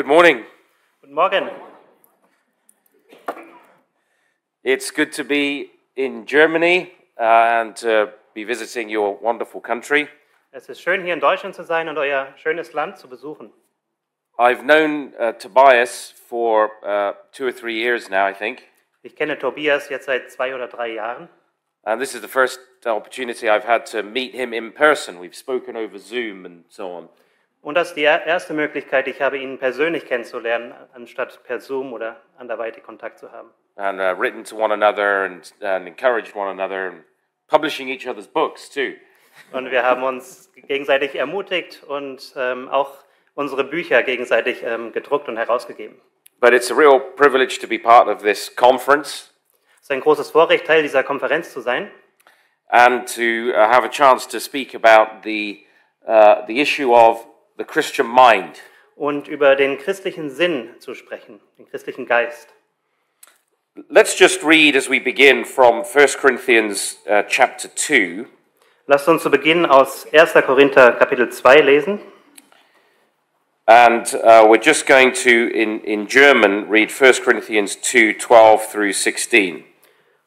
Good morning. Guten Morgen. It's good to be in Germany uh, and to be visiting your wonderful country. Es ist schön, hier in Deutschland zu sein und euer schönes Land zu besuchen. I've known uh, Tobias for uh, two or three years now, I think, Ich kenne Tobias jetzt seit zwei oder drei Jahren. and this is the first opportunity I've had to meet him in person. We've spoken over Zoom and so on. Und das ist die er- erste Möglichkeit, ich habe ihn persönlich kennenzulernen, anstatt per Zoom oder anderweitig Kontakt zu haben. and uh, written to one another and, and encouraged one another and publishing each other's books too. Und wir haben uns gegenseitig ermutigt und ähm, auch unsere Bücher gegenseitig ähm, gedruckt und herausgegeben. But it's a real privilege to be part of this conference Es ist ein großes Vorrecht, Teil dieser Konferenz zu sein and to uh, have a chance to speak about the, uh, the issue of the Christian mind. und über den christlichen Sinn zu sprechen, den christlichen Geist. Let's just read as we begin from 1 Corinthians uh, chapter 2. Lasst uns zu Beginn aus 1. Korinther Kapitel 2 lesen. And uh, we're just going to, in, in German, read 1 Corinthians 2 12 through 16.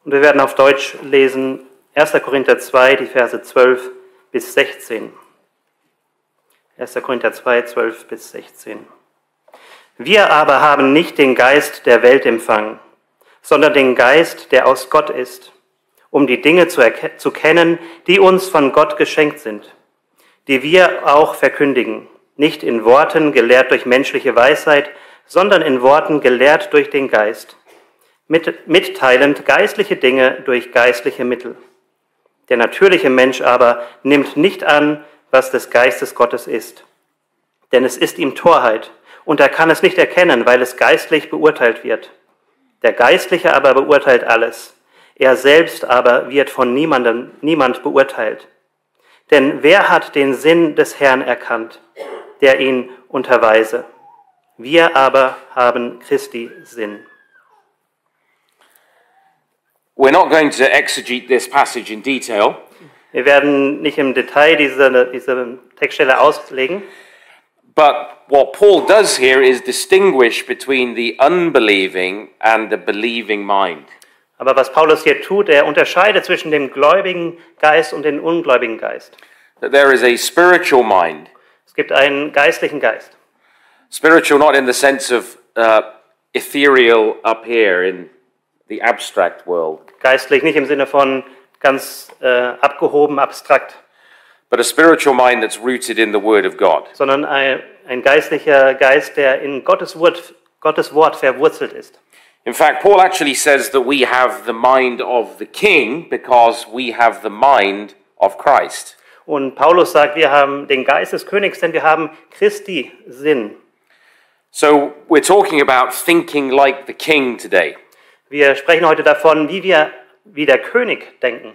Und wir werden auf Deutsch lesen 1. Korinther 2, die Verse 12 bis 16. 1. Korinther 2, 12 bis 16. Wir aber haben nicht den Geist der Welt empfangen, sondern den Geist, der aus Gott ist, um die Dinge zu, zu kennen, die uns von Gott geschenkt sind, die wir auch verkündigen, nicht in Worten gelehrt durch menschliche Weisheit, sondern in Worten gelehrt durch den Geist, mit, mitteilend geistliche Dinge durch geistliche Mittel. Der natürliche Mensch aber nimmt nicht an, was des Geistes Gottes ist. Denn es ist ihm Torheit, und er kann es nicht erkennen, weil es geistlich beurteilt wird. Der Geistliche aber beurteilt alles. Er selbst aber wird von niemandem, niemand beurteilt. Denn wer hat den Sinn des Herrn erkannt, der ihn unterweise? Wir aber haben Christi Sinn. We're not going to exegete this passage in detail, Wir werden nicht im Detail diese, diese Textstelle auslegen, but what Paul does here is distinguish between the unbelieving and the believing mind. aber was Paulus hier tut, er unterscheidet zwischen dem gläubigen Geist und dem ungläubigen Geist. That there is a spiritual mind, Es gibt einen geistlichen Geist. spiritual not in the sense of uh, ethereal up here in the abstract world, Geistlich nicht im Sinne von ganz äh, abgehoben, abstrakt, but a spiritual mind that's rooted in the Word of God. sondern ein, ein geistlicher Geist, der in Gottes Wort, Gottes Wort verwurzelt ist. In fact, Paul actually says that we have the mind of the king because we have the mind of Christ. Und Paulus sagt, wir haben den Geist des Königs, denn wir haben Christi Sinn. So we're talking about thinking like the king today. Wir sprechen heute davon, wie wir wie der König denken.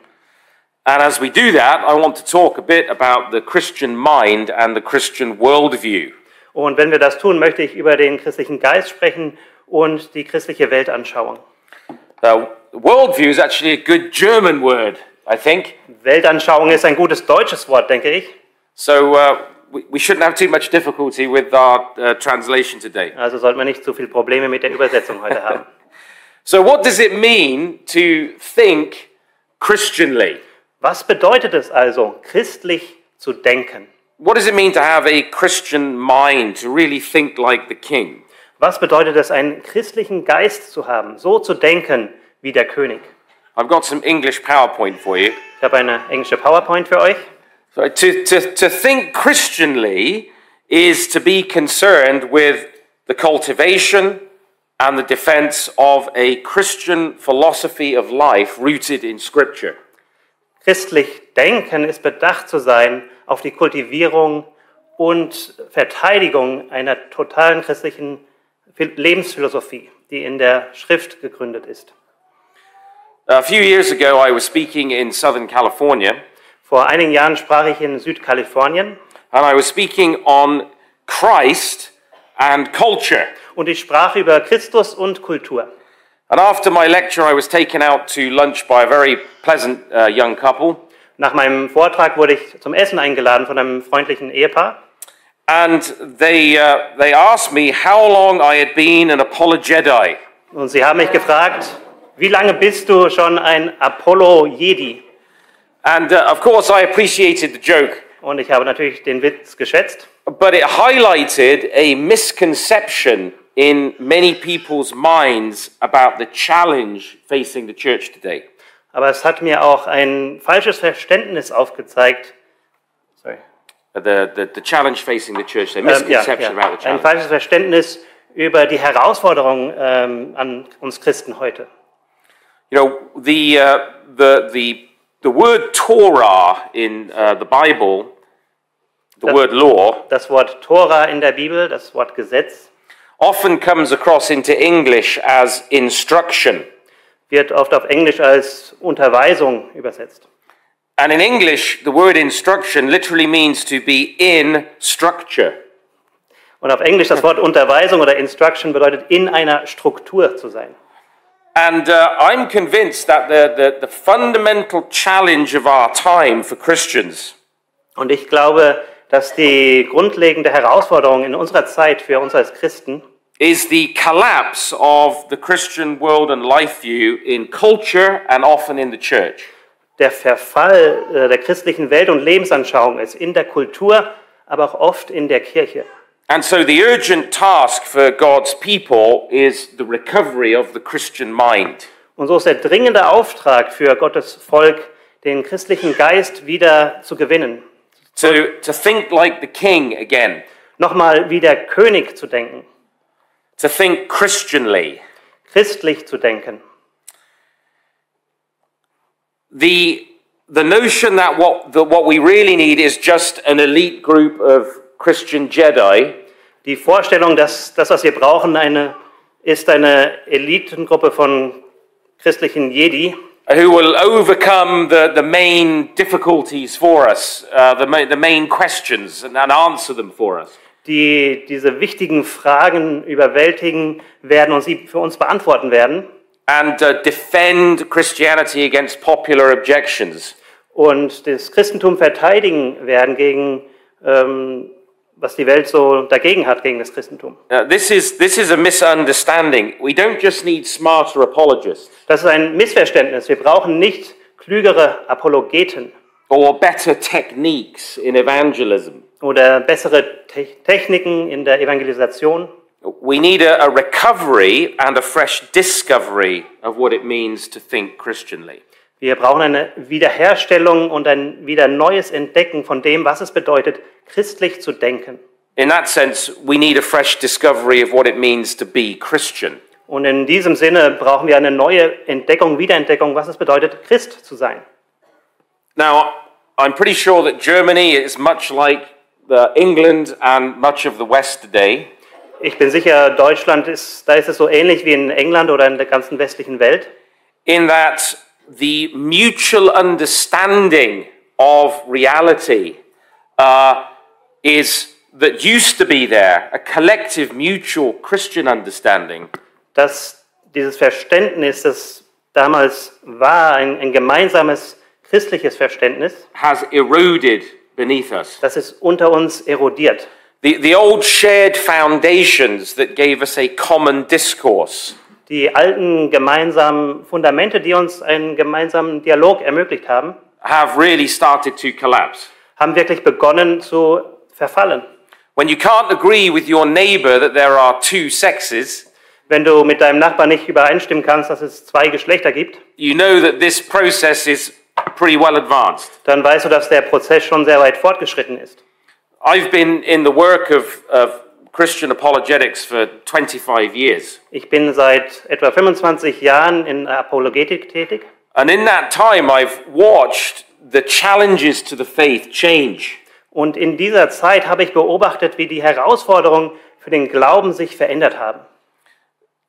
And as we do that, I want to talk a bit about the Christian mind and the Christian worldview. Und wenn wir das tun, möchte ich über den christlichen Geist sprechen und die christliche Weltanschauung. Uh, worldview is actually a good German word, I think. Weltanschauung ist ein gutes deutsches Wort, denke ich. So uh, we, we shouldn't have too much difficulty with our uh, translation today. Also sollten wir nicht zu viele Probleme mit der Übersetzung heute haben. So, what does it mean to think Christianly? Was bedeutet es also, christlich zu denken? What does it mean to have a Christian mind, to really think like the king? Was bedeutet es, einen christlichen Geist zu haben, so zu denken wie der König? I've got some English PowerPoint for you. Ich habe eine englische PowerPoint für euch. So to, to, to think Christianly is to be concerned with the cultivation and the defense of a Christian philosophy of life rooted in Scripture. Christlich denken ist bedacht zu sein auf die Kultivierung und Verteidigung einer totalen christlichen Lebensphilosophie, die in der Schrift gegründet ist. A few years ago, I was speaking in Southern California, Vor einigen Jahren sprach ich in Südkalifornien and I was speaking on Christ and culture. Und ich sprach über Christus und Kultur. And after my lecture, I was taken out to lunch by a very pleasant uh, young couple. Nach meinem Vortrag wurde ich zum Essen eingeladen von einem freundlichen Ehepaar. and they, uh, they asked me how long I had been an Apologeti. Und sie haben mich gefragt, wie lange bist du schon ein Apollo-Jedi? And uh, of course, I appreciated the joke, Und ich habe natürlich den Witz geschätzt. but it highlighted a misconception in many people's minds about the challenge facing the church today. Aber es hat mir auch ein falsches Verständnis aufgezeigt. Sorry. The, the, the challenge facing the church, the Ähm, ja, misconception ja. about the Ein challenge. falsches Verständnis über die Herausforderung ähm, an uns Christen heute. You know, the, uh, the, the, the word Torah in uh, the Bible, the Das- word law, Das Wort Tora in der Bibel, das Wort Gesetz, often comes across into English as instruction. wird oft auf Englisch als Unterweisung übersetzt. And in English, the word instruction literally means to be in structure. Und auf Englisch das Wort Unterweisung oder Instruction bedeutet in einer Struktur zu sein. And uh, I'm convinced that the, the, the fundamental challenge of our time for Christians Und ich glaube, dass die grundlegende Herausforderung in unserer Zeit für uns als Christen is the collapse of the Christian world and life view in culture and often in the church. der Verfall äh, der christlichen Welt- und Lebensanschauung ist in der Kultur, aber auch oft in der Kirche. And so the urgent task for God's people is the recovery of the Christian mind. Und so ist der dringende Auftrag für Gottes Volk, den christlichen Geist wieder zu gewinnen. To, to think like the king again, Nochmal wie der König zu denken, to think Christianly. christlich zu denken. The, the notion that what, that what we really need is just an elite group of Christian Jedi Die Vorstellung, dass das, was wir brauchen, eine, ist eine Elitengruppe von christlichen Jedi, who will overcome the, the main difficulties for us, uh, the, ma- the main questions, and, and answer them for us. die diese wichtigen Fragen überwältigen werden und sie für uns beantworten werden. And uh, defend Christianity against popular objections. und das Christentum verteidigen werden gegen, ähm, was die Welt so dagegen hat, gegen das Christentum. Uh, this, is, this is a misunderstanding. We don't just need smarter apologists Das ist ein Missverständnis. Wir brauchen nicht klügere Apologeten or better techniques in evangelism. oder bessere Te Techniken in der Evangelisation. We need a, a recovery and a fresh discovery of what it means to think Christianly. Wir brauchen eine Wiederherstellung und ein wieder neues Entdecken von dem, was es bedeutet, christlich zu denken. In that sense, we need a fresh discovery of what it means to be Christian. Und in diesem Sinne brauchen wir eine neue Entdeckung, Wiederentdeckung, was es bedeutet, Christ zu sein. Now, I'm pretty sure that Germany is much like the England and much of the West today. Ich bin sicher, Deutschland ist, da ist es so ähnlich wie in England oder in der ganzen westlichen Welt, in that the mutual understanding of reality uh, is that used to be there, a collective mutual Christian understanding, dass dieses Verständnis, das damals war, ein, ein gemeinsames christliches Verständnis, has eroded beneath us. das ist unter uns erodiert. The, the old shared foundations that gave us a common discourse Die alten gemeinsamen Fundamente, die uns einen gemeinsamen Dialog ermöglicht haben, have really started to collapse. haben wirklich begonnen zu verfallen. When you can't agree with your neighbor that there are two sexes, Wenn du mit deinem Nachbarn nicht übereinstimmen kannst, dass es zwei Geschlechter gibt, you know that this process is pretty well advanced. dann weißt du, dass der Prozess schon sehr weit fortgeschritten ist. I've been in the work of, of Christian apologetics for 25 years. Ich bin seit etwa 25 Jahren in Apologetik tätig And in that time, I've watched the challenges to the faith change. Und in dieser Zeit habe ich beobachtet, wie die Herausforderungen für den Glauben sich verändert haben.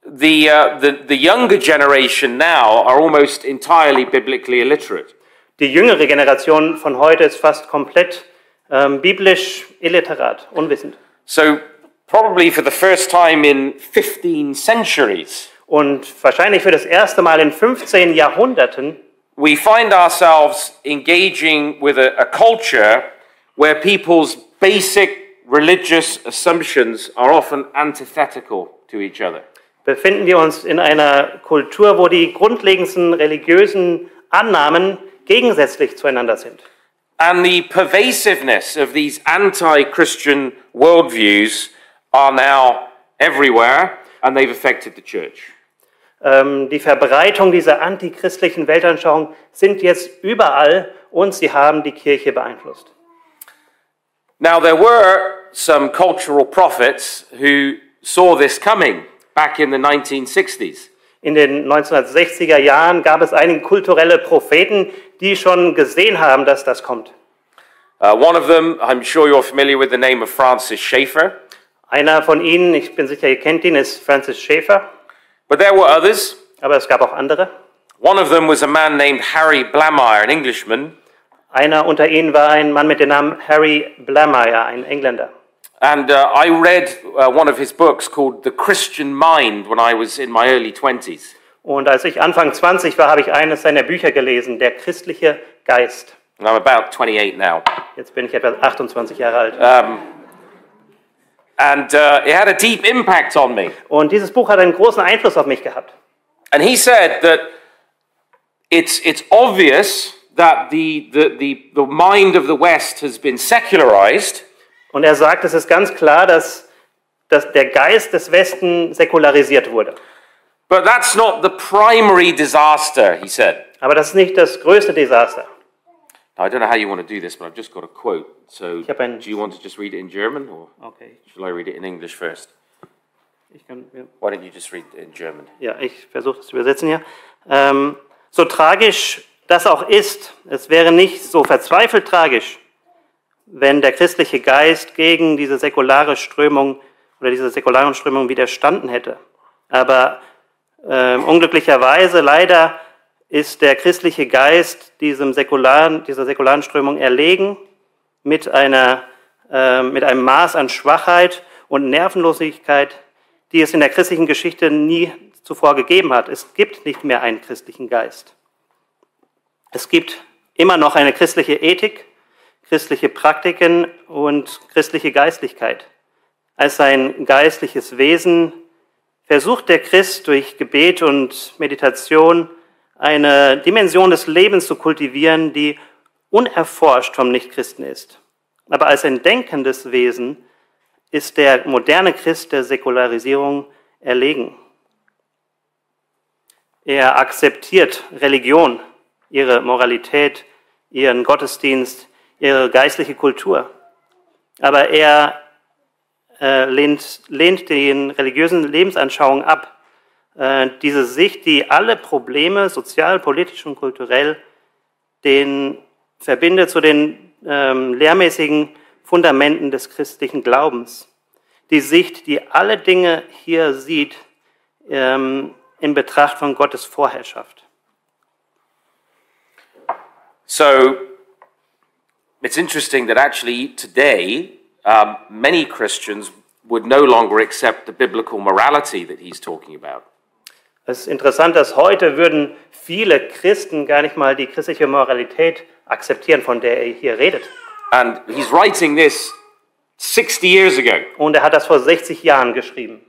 The, uh, the, the younger generation now are almost entirely biblically illiterate. Die jüngere Generation von heute ist fast komplett ähm, biblisch illiterat, unwissend. So, probably for the first time in 15 centuries, Und wahrscheinlich für das erste Mal in 15 Jahrhunderten we find ourselves engaging with a, a culture where people's basic religious assumptions are often antithetical to each other. befinden wir uns in einer Kultur, wo die grundlegendsten religiösen Annahmen gegensätzlich zueinander sind. And the pervasiveness of these anti Christian worldviews are now everywhere, and they've affected the church. Ähm, die Verbreitung dieser antichristlichen Weltanschauung sind jetzt überall und sie haben die Kirche beeinflusst. Now, there were some cultural prophets who saw this coming back in the 1960s. In den 1960er Jahren gab es einige kulturelle Propheten, die schon gesehen haben, dass das kommt. Uh, one of them, I'm sure you're familiar with the name of Francis Schaeffer, Einer von ihnen, ich bin sicher, ihr kennt ihn, ist Francis Schaeffer, but there were others. aber es gab auch andere. One of them was a man named Harry Blamire, an Englishman, Einer unter ihnen war ein Mann mit dem Namen Harry Blameyer, ein Engländer. and uh, I read uh, one of his books called The Christian Mind when I was in my early 20s. Und als ich Anfang 20 war, habe ich eines seiner Bücher gelesen, Der christliche Geist. And I'm about 28 now. Jetzt bin ich etwa 28 Jahre alt. And uh, it had a deep impact on me. Und dieses Buch hat einen großen Einfluss auf mich gehabt. And he said that it's, it's obvious that the, the, the, the mind of the West has been secularized, Und er sagt, es ist ganz klar, dass, dass der Geist des Westen säkularisiert wurde. but that's not the primary disaster, he said. Aber das ist nicht das größte Desaster. Now, I don't know how you want to do this, but I've just got a quote. So, habe ein- do you want to just read it in German, or Okay, shall I read it in English first? ich kann, ja. Why don't you just read it in German? Ja, ich versuche das zu übersetzen hier. Ähm, so tragisch das auch ist, es wäre nicht so verzweifelt tragisch, wenn der christliche Geist gegen diese säkulare Strömung oder diese säkularen Strömung widerstanden hätte. Aber ähm, unglücklicherweise leider ist der christliche Geist diesem säkularen, dieser säkularen Strömung erlegen mit, einer, ähm, mit einem Maß an Schwachheit und Nervenlosigkeit, die es in der christlichen Geschichte nie zuvor gegeben hat. Es gibt nicht mehr einen christlichen Geist. Es gibt immer noch eine christliche Ethik, christliche Praktiken und christliche Geistlichkeit. Als ein geistliches Wesen versucht der Christ durch Gebet und Meditation eine Dimension des Lebens zu kultivieren, die unerforscht vom Nichtchristen ist. Aber als ein denkendes Wesen ist der moderne Christ der Säkularisierung erlegen. Er akzeptiert Religion, ihre Moralität, ihren Gottesdienst, ihre geistliche Kultur. Aber er äh, lehnt, lehnt den religiösen Lebensanschauungen ab. Äh, diese Sicht, die alle Probleme, sozial, politisch und kulturell, den verbindet zu den ähm, lehrmäßigen Fundamenten des christlichen Glaubens. Die Sicht, die alle Dinge hier sieht ähm, in Betracht von Gottes Vorherrschaft. So, it's interesting that actually today, um, many Christians would no longer accept the biblical morality that he's talking about. Es ist interessant, dass heute würden viele Christen gar nicht mal die christliche Moralität akzeptieren, von der er hier redet. And he's writing this 60 years ago, Und er hat das vor 60 Jahren geschrieben.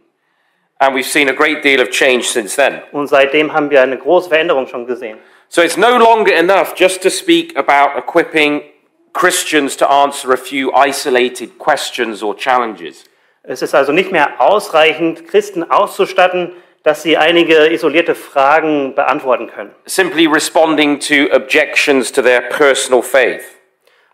and we've seen a great deal of change since then. Und seitdem haben wir eine große Veränderung schon gesehen. So it's no longer enough just to speak about equipping Christians to answer a few isolated questions or challenges. Es ist also nicht mehr ausreichend, Christen auszustatten, dass sie einige isolierte Fragen beantworten können. simply responding to objections to their personal faith.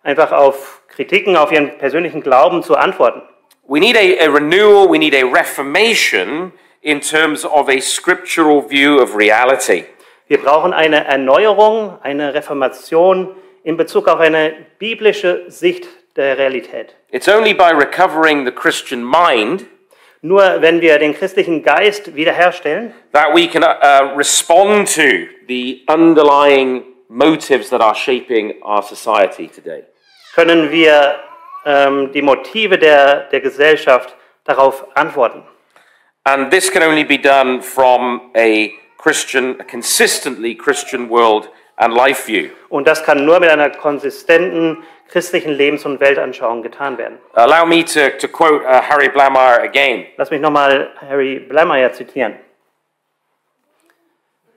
Einfach auf Kritiken auf ihren persönlichen Glauben zu antworten. We need a, a renewal, we need a reformation in terms of a scriptural view of reality. Wir brauchen eine Erneuerung, eine Reformation in Bezug auf eine biblische Sicht der Realität. It's only by recovering the Christian mind Nur wenn wir den christlichen Geist wiederherstellen, that we can uh, respond to the underlying motives that are shaping our society today. können wir ähm, die Motive der, der Gesellschaft darauf antworten. And this can only be done from a Christian, a consistently Christian world and life view. Und das kann nur mit einer konsistenten christlichen Lebens- und Weltanschauung getan werden. Allow me to, to quote uh, Harry Blamire again. Lass mich nochmal Harry Blamire zitieren.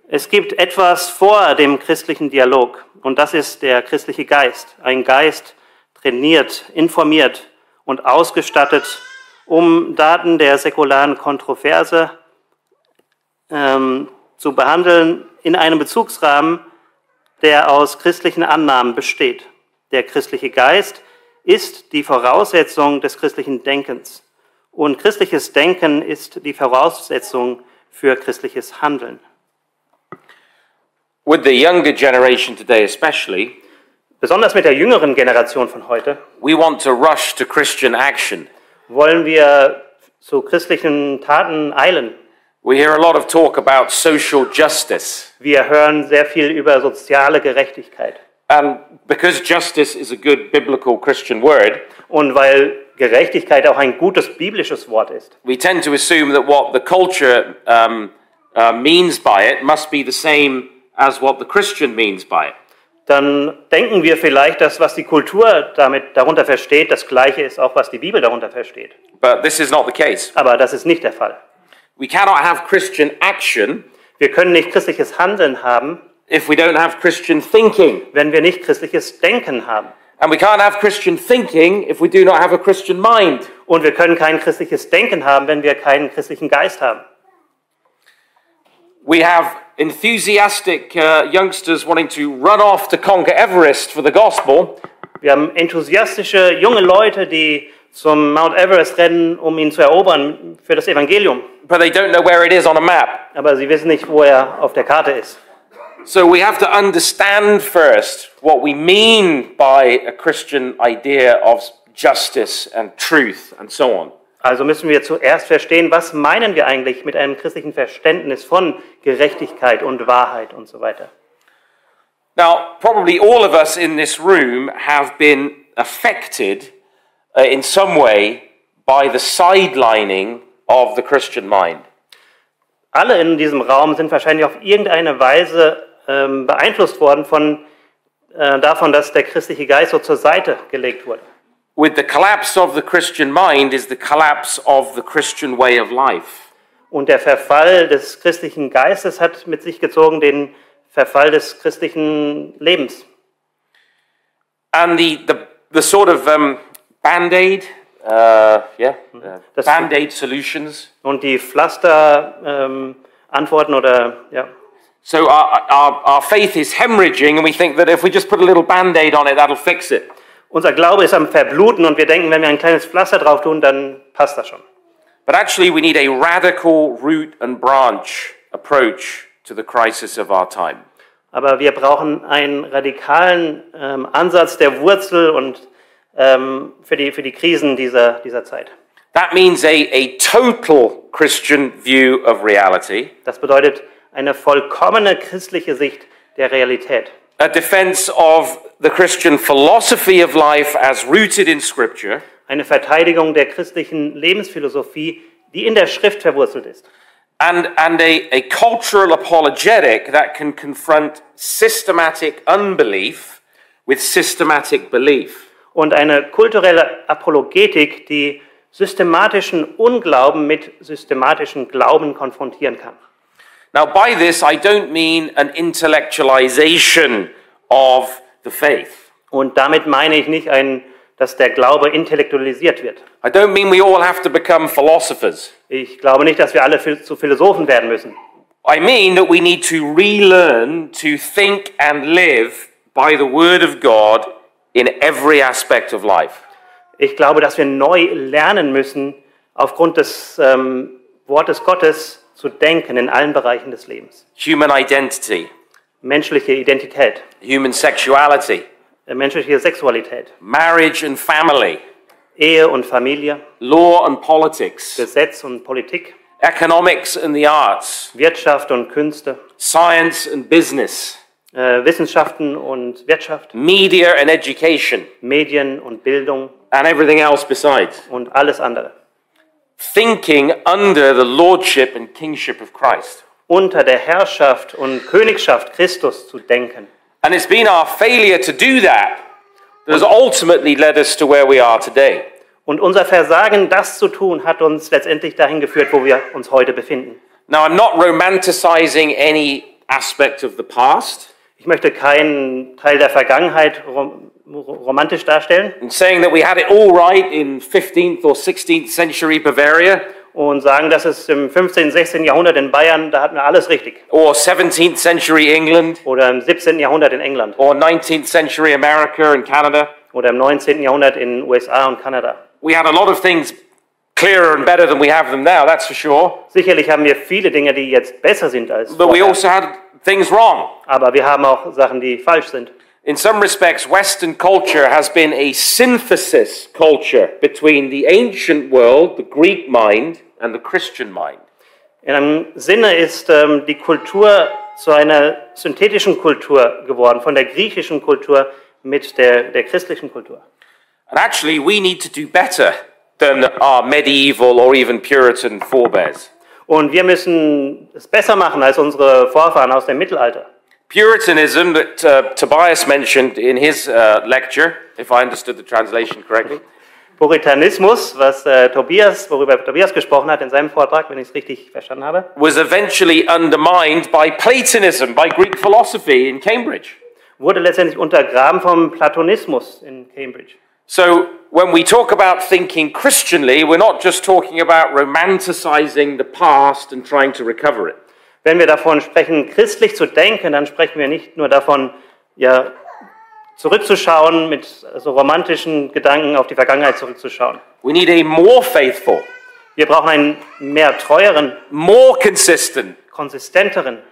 Es gibt etwas vor dem christlichen Dialog und das ist der christliche Geist. Ein Geist trainiert, informiert und ausgestattet, um Daten der säkularen Kontroverse ähm, zu behandeln in einem Bezugsrahmen, der aus christlichen Annahmen besteht. Der christliche Geist ist die Voraussetzung des christlichen Denkens. Und christliches Denken ist die Voraussetzung für christliches Handeln. With the younger generation today, especially, Besonders mit der jüngeren Generation von heute we want to rush to Christian action. wollen wir zu christlichen Taten eilen. We hear a lot of talk about social justice. Wir hören sehr viel über soziale Gerechtigkeit. And because justice is a good biblical Christian word, Und weil Gerechtigkeit auch ein gutes biblisches Wort ist, we tend to assume that what the culture um, uh, means by it must be the same as what the Christian means by it. dann denken wir vielleicht, dass was die Kultur damit darunter versteht, das gleiche ist auch, was die Bibel darunter versteht. But this is not the case. Aber das ist nicht der Fall. We cannot have Christian action Wir können nicht christliches Handeln haben, if we don't have Christian thinking. wenn wir nicht christliches Denken haben. And we can't have Christian thinking if we do not have a Christian mind. Und wir können kein christliches Denken haben, wenn wir keinen christlichen Geist haben. We have enthusiastic uh, youngsters wanting to run off to conquer Everest for the gospel, Wir haben enthusiastische junge Leute, die zum Mount Everest rennen, um ihn zu erobern für das Evangelium. but they don't know where it is on a map. Aber sie wissen nicht, wo er auf der Karte ist. So we have to understand first what we mean by a Christian idea of justice and truth and so on. Also müssen wir zuerst verstehen, was meinen wir eigentlich mit einem christlichen Verständnis von Gerechtigkeit und Wahrheit und so weiter. Now, probably all of us in this room have been affected uh, in some way by the sidelining of the Christian mind. Alle in diesem Raum sind wahrscheinlich auf irgendeine Weise ähm, beeinflusst worden von, äh, davon, dass der christliche Geist so zur Seite gelegt wurde. With the collapse of the Christian mind is the collapse of the Christian way of life. Und der Verfall des christlichen Geistes hat mit sich gezogen den Verfall des christlichen Lebens. And the, the, the sort of um, band aid, uh, yeah, uh, That's- band aid solutions. Und die Pflaster-Antworten ähm, oder ja, So our, our, our faith is hemorrhaging, and we think that if we just put a little band aid on it, that'll fix it. unser Glaube ist am Verbluten und wir denken, wenn wir ein kleines Pflaster drauf tun, dann passt das schon. But actually, we need a radical root and branch approach to the crisis of our time. Aber wir brauchen einen radikalen ähm, Ansatz der Wurzel und ähm, für, die, für die Krisen dieser, dieser Zeit. That means a, a total Christian view of reality, Das bedeutet eine vollkommene christliche Sicht der Realität. a defense of the Christian philosophy of life as rooted in Scripture, Eine Verteidigung der christlichen Lebensphilosophie, die in der Schrift verwurzelt ist. and, and a, a cultural apologetic that can confront systematic unbelief with systematic belief. Und eine kulturelle Apologetik, die systematischen Unglauben mit systematischen Glauben konfrontieren kann. Now, by this, I don't mean an intellectualization of the faith. Und damit meine ich nicht, ein, dass der Glaube intellektualisiert wird. I don't mean we all have to become philosophers. Ich glaube nicht, dass wir alle zu Philosophen werden müssen. I mean that we need to relearn to think and live by the Word of God in every aspect of life. Ich glaube, dass wir neu lernen müssen, aufgrund des ähm, Wortes Gottes zu denken in allen Bereichen des Lebens. Human identity, Menschliche Identität, human sexuality, äh, menschliche Sexualität, marriage and family, Ehe und Familie, law and politics, Gesetz und Politik, economics and the arts, Wirtschaft und Künste, science and business, äh, Wissenschaften und Wirtschaft, media and education, Medien und Bildung and everything else besides. und alles andere. Thinking under the lordship and kingship of Christ. Unter der Herrschaft und Königschaft Christus zu denken. And it's been our failure to do that that has ultimately led us to where we are today. Und unser Versagen, das zu tun, hat uns letztendlich dahin geführt, wo wir uns heute befinden. Now, I'm not romanticizing any aspect of the past Ich möchte keinen Teil der Vergangenheit rom romantisch darstellen and saying that we had it all right in 15th or 16th century Bavaria und sagen, dass es im 15., 16. Jahrhundert in Bayern, da hatten wir alles richtig. or 17th century England Oder im 17. Jahrhundert in England. or 19th century America and Canada. Oder im 19. Jahrhundert in USA und Kanada. We had a lot of things clearer and better than we have them now, that's for sure. Sicherlich haben wir viele Dinge, die jetzt besser sind als But we vorher. also had things wrong. Aber wir haben auch Sachen, die falsch sind. In some respects, Western culture has been a synthesis culture between the ancient world, the Greek mind, and the Christian mind. In einem Sinne ist ähm, die Kultur zu einer synthetischen Kultur geworden, von der griechischen Kultur mit der, der christlichen Kultur. And actually, we need to do better than our medieval or even Puritan forebears. Und wir müssen es besser machen als unsere Vorfahren aus dem Mittelalter. Puritanism that uh, Tobias mentioned in his uh, lecture, if I understood the translation correctly, Puritanismus, was äh, Tobias, worüber Tobias gesprochen hat in seinem Vortrag, wenn ich es richtig verstanden habe, was eventually undermined by Platonism, by Greek philosophy in Cambridge. wurde letztendlich untergraben vom Platonismus in Cambridge. So when we talk about thinking Christianly, we're not just talking about romanticizing the past and trying to recover it. Wenn wir davon sprechen, christlich zu denken, dann sprechen wir nicht nur davon, ja, zurückzuschauen, mit so romantischen Gedanken auf die Vergangenheit zurückzuschauen. We need a more faithful, Wir brauchen einen mehr treueren, more consistent, konsistenteren,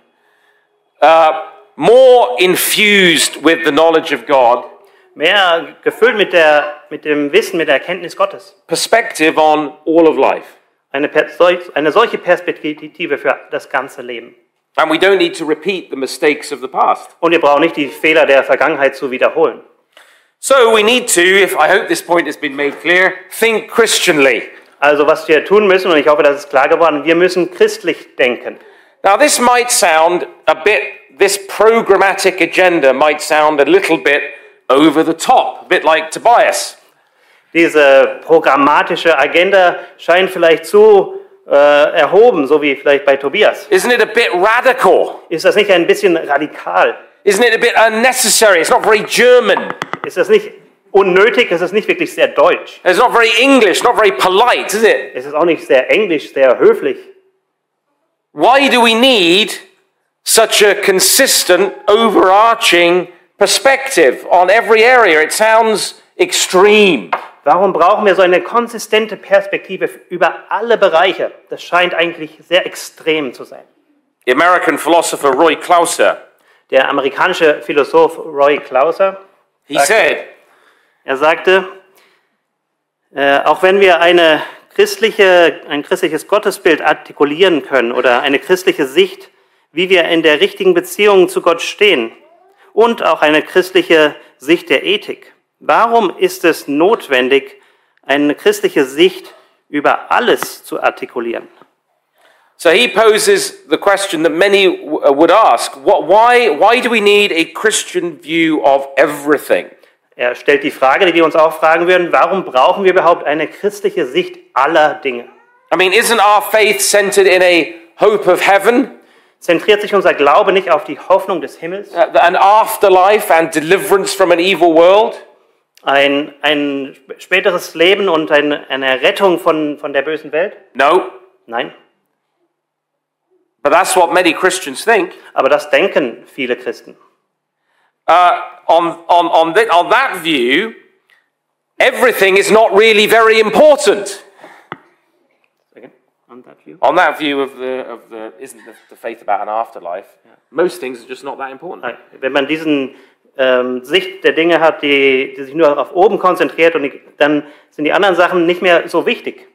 uh, more infused with the knowledge of God mehr gefüllt mit, der, mit dem Wissen, mit der Erkenntnis Gottes. perspective on all of life. Eine, eine solche Perspektive für das ganze Leben. And we don't need to repeat the mistakes of the past. Und wir brauchen nicht die Fehler der Vergangenheit zu wiederholen. So we need to, if I hope this point has been made clear, think Christianly. Also was wir tun müssen, und ich hoffe, das ist klar geworden, wir müssen christlich denken. Now, this might sound a bit, this programmatic agenda might sound a little bit over the top, a bit like Tobias. Diese programmatische Agenda scheint vielleicht zu äh, erhoben, so wie vielleicht bei Tobias. Isn't it a bit radical? Ist das nicht ein bisschen radikal? Isn't it a bit unnecessary? It's not very German. Ist das nicht unnötig? Ist es nicht wirklich sehr deutsch? It's not very English, not very polite, is it? Ist es auch nicht sehr englisch, sehr höflich? Why do we need such a consistent, overarching perspective on every area? It sounds extreme. Warum brauchen wir so eine konsistente Perspektive über alle Bereiche? Das scheint eigentlich sehr extrem zu sein. The American philosopher Roy Clauser, Der amerikanische Philosoph Roy Clauser, he said, er sagte, äh, auch wenn wir eine christliche, ein christliches Gottesbild artikulieren können oder eine christliche Sicht, wie wir in der richtigen Beziehung zu Gott stehen und auch eine christliche Sicht der Ethik, warum ist es notwendig, eine christliche Sicht über alles zu artikulieren? So he poses the question that many uh, would ask what, why, why do we need a Christian view of everything? Er stellt die Frage, die wir uns auch fragen würden, warum brauchen wir überhaupt eine christliche Sicht aller Dinge? I mean, isn't our faith centered in a hope of heaven, Zentriert sich unser Glaube nicht auf die Hoffnung des Himmels, uh, an afterlife, and deliverance from an evil world? ein, ein späteres Leben und eine, eine Rettung von, von der bösen Welt? No, Nein, but that's what many Christians think. aber das denken viele Christen. Uh, on, on, on, th- on that view, everything is not really very important. On that view. On that view of the, of the isn't the, the faith about an afterlife, most things are just not that important. Nein, Wenn man diesen ähm, Sicht der Dinge hat, die, die sich nur auf oben konzentriert, und die, dann sind die anderen Sachen nicht mehr so wichtig.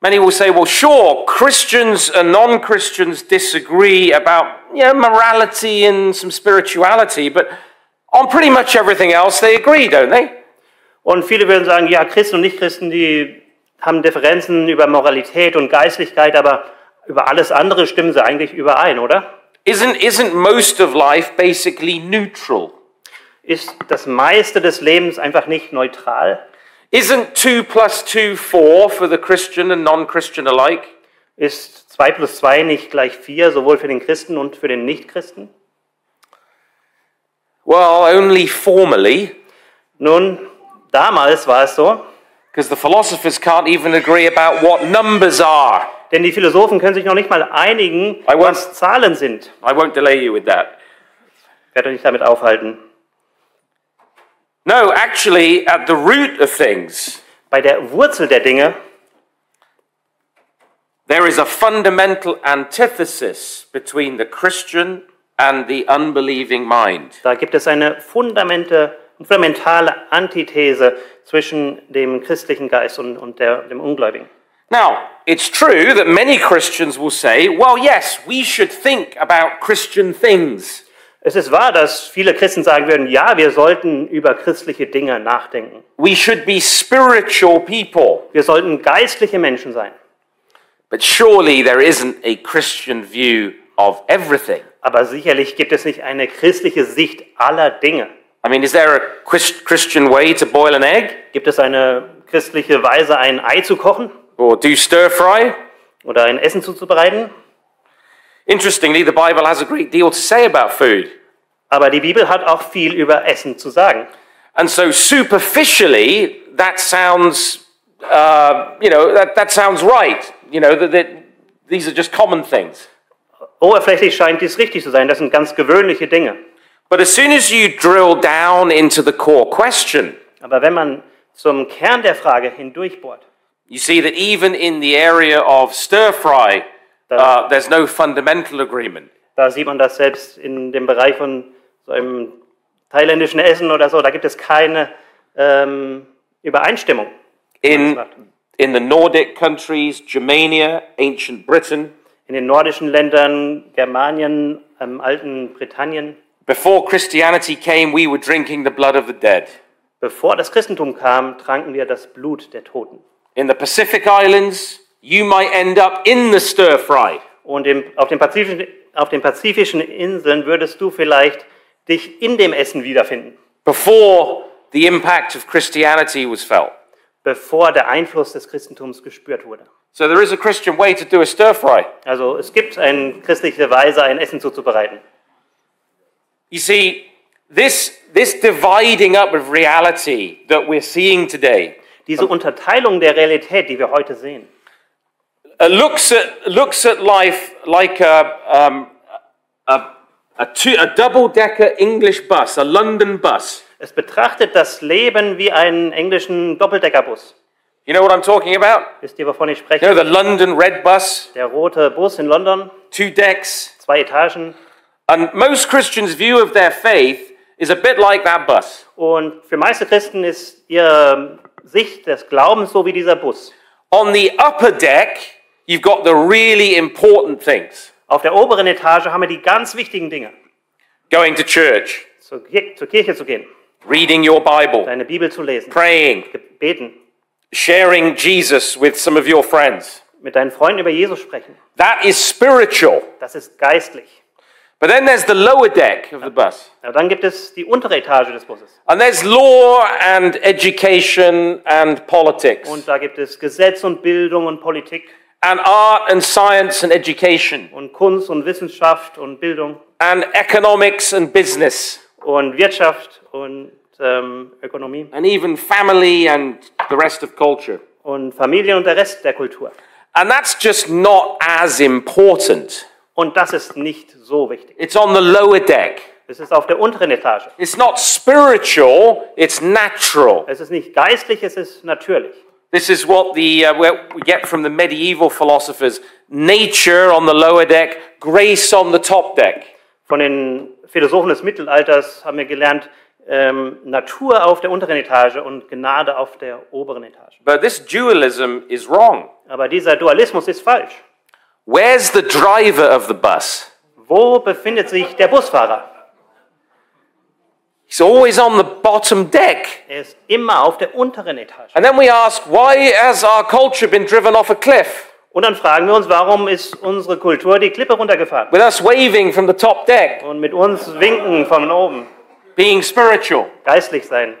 Many will say, well, sure, Christians and non Christians disagree about you know, morality and some spirituality, but on pretty much everything else they agree, don't they? Und viele würden sagen, ja, Christen und Nichtchristen, die haben Differenzen über Moralität und Geistlichkeit, aber über alles andere stimmen sie eigentlich überein, oder? Isn't, isn't most of life basically neutral? Ist das meiste des Lebens einfach nicht neutral? Isn't 2 plus 2 4 for the Christian and non Christian alike? Ist 2 plus 2 nicht gleich 4, sowohl für den Christen und für den Nichtchristen? Well, only formally, Nun, damals war es so, because the philosophers can't even agree about what numbers are. denn die Philosophen können sich noch nicht mal einigen, was Zahlen sind. I won't delay you with that. Ich werde euch nicht damit aufhalten. No, actually, at the root of things, Bei der Wurzel der Dinge there is a fundamental antithesis between the Christian and the unbelieving mind. Da gibt es eine fundamente, fundamentale Antithese zwischen dem christlichen Geist und, und der, dem Ungläubigen. Now, it's true that many Christians will say, well, yes, we should think about Christian things. Es ist wahr, dass viele Christen sagen würden, ja, wir sollten über christliche Dinge nachdenken. We should be spiritual people. Wir sollten geistliche Menschen sein. But surely there isn't a Christian view of everything. Aber sicherlich gibt es nicht eine christliche Sicht aller Dinge. I mean, is there a Chris- Christian way to boil an egg Gibt es eine christliche Weise, ein Ei zu kochen or do stir fry? oder ein Essen zuzubereiten? Interestingly, the Bible has a great deal to say about food. Aber die Bibel hat auch viel über Essen zu sagen. And so superficially, that sounds, uh, you know, that, that sounds right. You know, that, that these are just common things. Oberflächlich scheint dies richtig zu sein. Das sind ganz gewöhnliche Dinge. But as soon as you drill down into the core question, Aber wenn man zum Kern der Frage hindurchbohrt, you see that even in the area of stir fry, uh, there's no fundamental agreement. da sieht man das selbst in dem Bereich von so einem thailändischen Essen oder so, da gibt es keine ähm, Übereinstimmung. In, in the Nordic countries, Germania, ancient Britain, In den nordischen Ländern, Germanien, im alten Britannien, before Christianity came, we were drinking the blood of the dead. bevor das Christentum kam, tranken wir das Blut der Toten. In the Pacific Islands, you might end up in the stir fry. Und im, auf, den Pazifischen, auf den pazifischen Inseln würdest du vielleicht dich in dem Essen wiederfinden, before the impact of Christianity was felt. bevor der Einfluss des Christentums gespürt wurde. So there is a Christian way to do a stir fry. Also es gibt eine christliche Weise, ein Essen zuzubereiten. You see, this, this dividing up of reality that we're seeing today Diese Unterteilung der Realität, die wir heute sehen, uh, looks, at, looks at life like a, um, a, a, two, a double decker English bus, a London bus. es betrachtet das Leben wie einen englischen Doppeldeckerbus. You know what I'm talking about? Wisst ihr, wovon ich You spreche? know, the London red bus, Der rote Bus in London, two decks. zwei Etagen. And most Christians' view of their faith is a bit like that bus. Und für meiste Christen ist ihre Sicht des Glaubens so wie dieser Bus. On the upper deck, you've got the really important things Auf der oberen Etage haben wir die ganz wichtigen Dinge. going to church, Zur, zur Kirche zu gehen, reading your Bible, deine Bibel zu lesen, praying, beten, sharing Jesus with some of your friends. mit deinen Freunden über Jesus sprechen. That is spiritual. Das ist geistlich. But then there's the lower deck of the bus. Aber dann gibt es die untere Etage des Busses. And there's law and education and politics, Und da gibt es Gesetz und Bildung und Politik and art and science and education, und Kunst und Wissenschaft und Bildung and economics and business, und Wirtschaft und ähm, Ökonomie and even family and the rest of culture. und Familie und der Rest der Kultur. And that's just not as important. Und das ist nicht so wichtig. It's on the lower deck. Es ist auf der unteren Etage. It's not spiritual, it's natural. Es ist nicht geistlich, es ist natürlich. This is what the, uh, we get from the medieval philosophers nature on the lower deck, grace on the top deck. Von den Philosophen des Mittelalters haben wir gelernt, ähm, Natur auf der unteren Etage und Gnade auf der oberen Etage. But this dualism is wrong. Aber dieser Dualismus ist falsch. Where's the driver of the bus? Wo befindet sich der Busfahrer? He's always on the bottom deck. Er ist immer auf der unteren Etage. And then we ask, why has our culture been driven off a cliff Und dann fragen wir uns, warum ist unsere Kultur die Klippe runtergefahren? with us waving from the top deck? Und mit uns winken von oben. being spiritual. geistlich sein.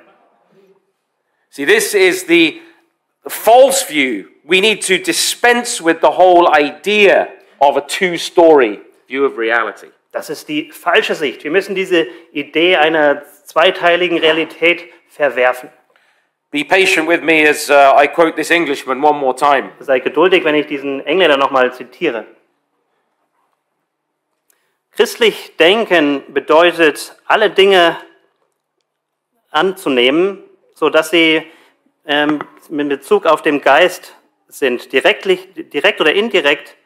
See, this is the false view. We need to dispense with the whole idea of a two story view of reality. Das ist die falsche Sicht. Wir müssen diese Idee einer zweiteiligen Realität verwerfen. Be patient with me as uh, I quote this Englishman one more time. Sei geduldig, wenn ich diesen Engländer nochmal zitiere. Christlich denken bedeutet, alle Dinge anzunehmen, sodass sie ähm, mit Bezug auf den Geist sind, direkt, direkt oder indirekt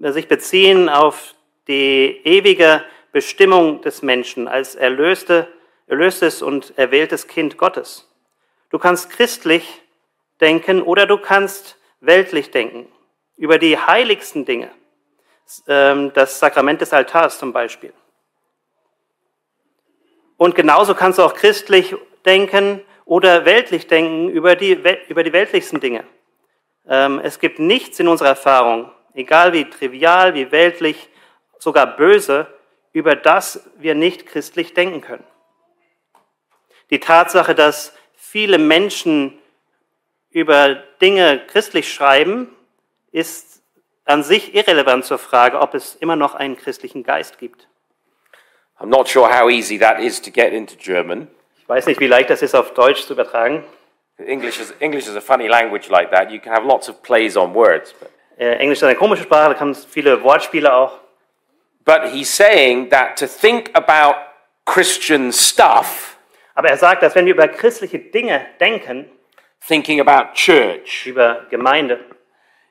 äh, sich beziehen auf die ewige Bestimmung des Menschen als erlöste, erlöstes und erwähltes Kind Gottes. Du kannst christlich denken oder du kannst weltlich denken, über die heiligsten Dinge, ähm, das Sakrament des Altars zum Beispiel. Und genauso kannst du auch christlich denken oder weltlich denken über die, über die weltlichsten Dinge. Ähm, es gibt nichts in unserer Erfahrung, egal wie trivial, wie weltlich, sogar böse, über das wir nicht christlich denken können. Die Tatsache, dass viele Menschen über Dinge christlich schreiben, ist an sich irrelevant zur Frage, ob es immer noch einen christlichen Geist gibt. I'm not sure how easy that is to get into German. Ich weiß nicht, wie leicht das ist, auf Deutsch zu übertragen. English is, English is a funny language like that. You can have lots of plays on words. But, Äh, Englisch ist eine komische Sprache, da kann viele Wortspiele auch. but he's saying that to think about Christian stuff, Aber er sagt, dass wenn wir über christliche Dinge denken, thinking about church, über Gemeinde,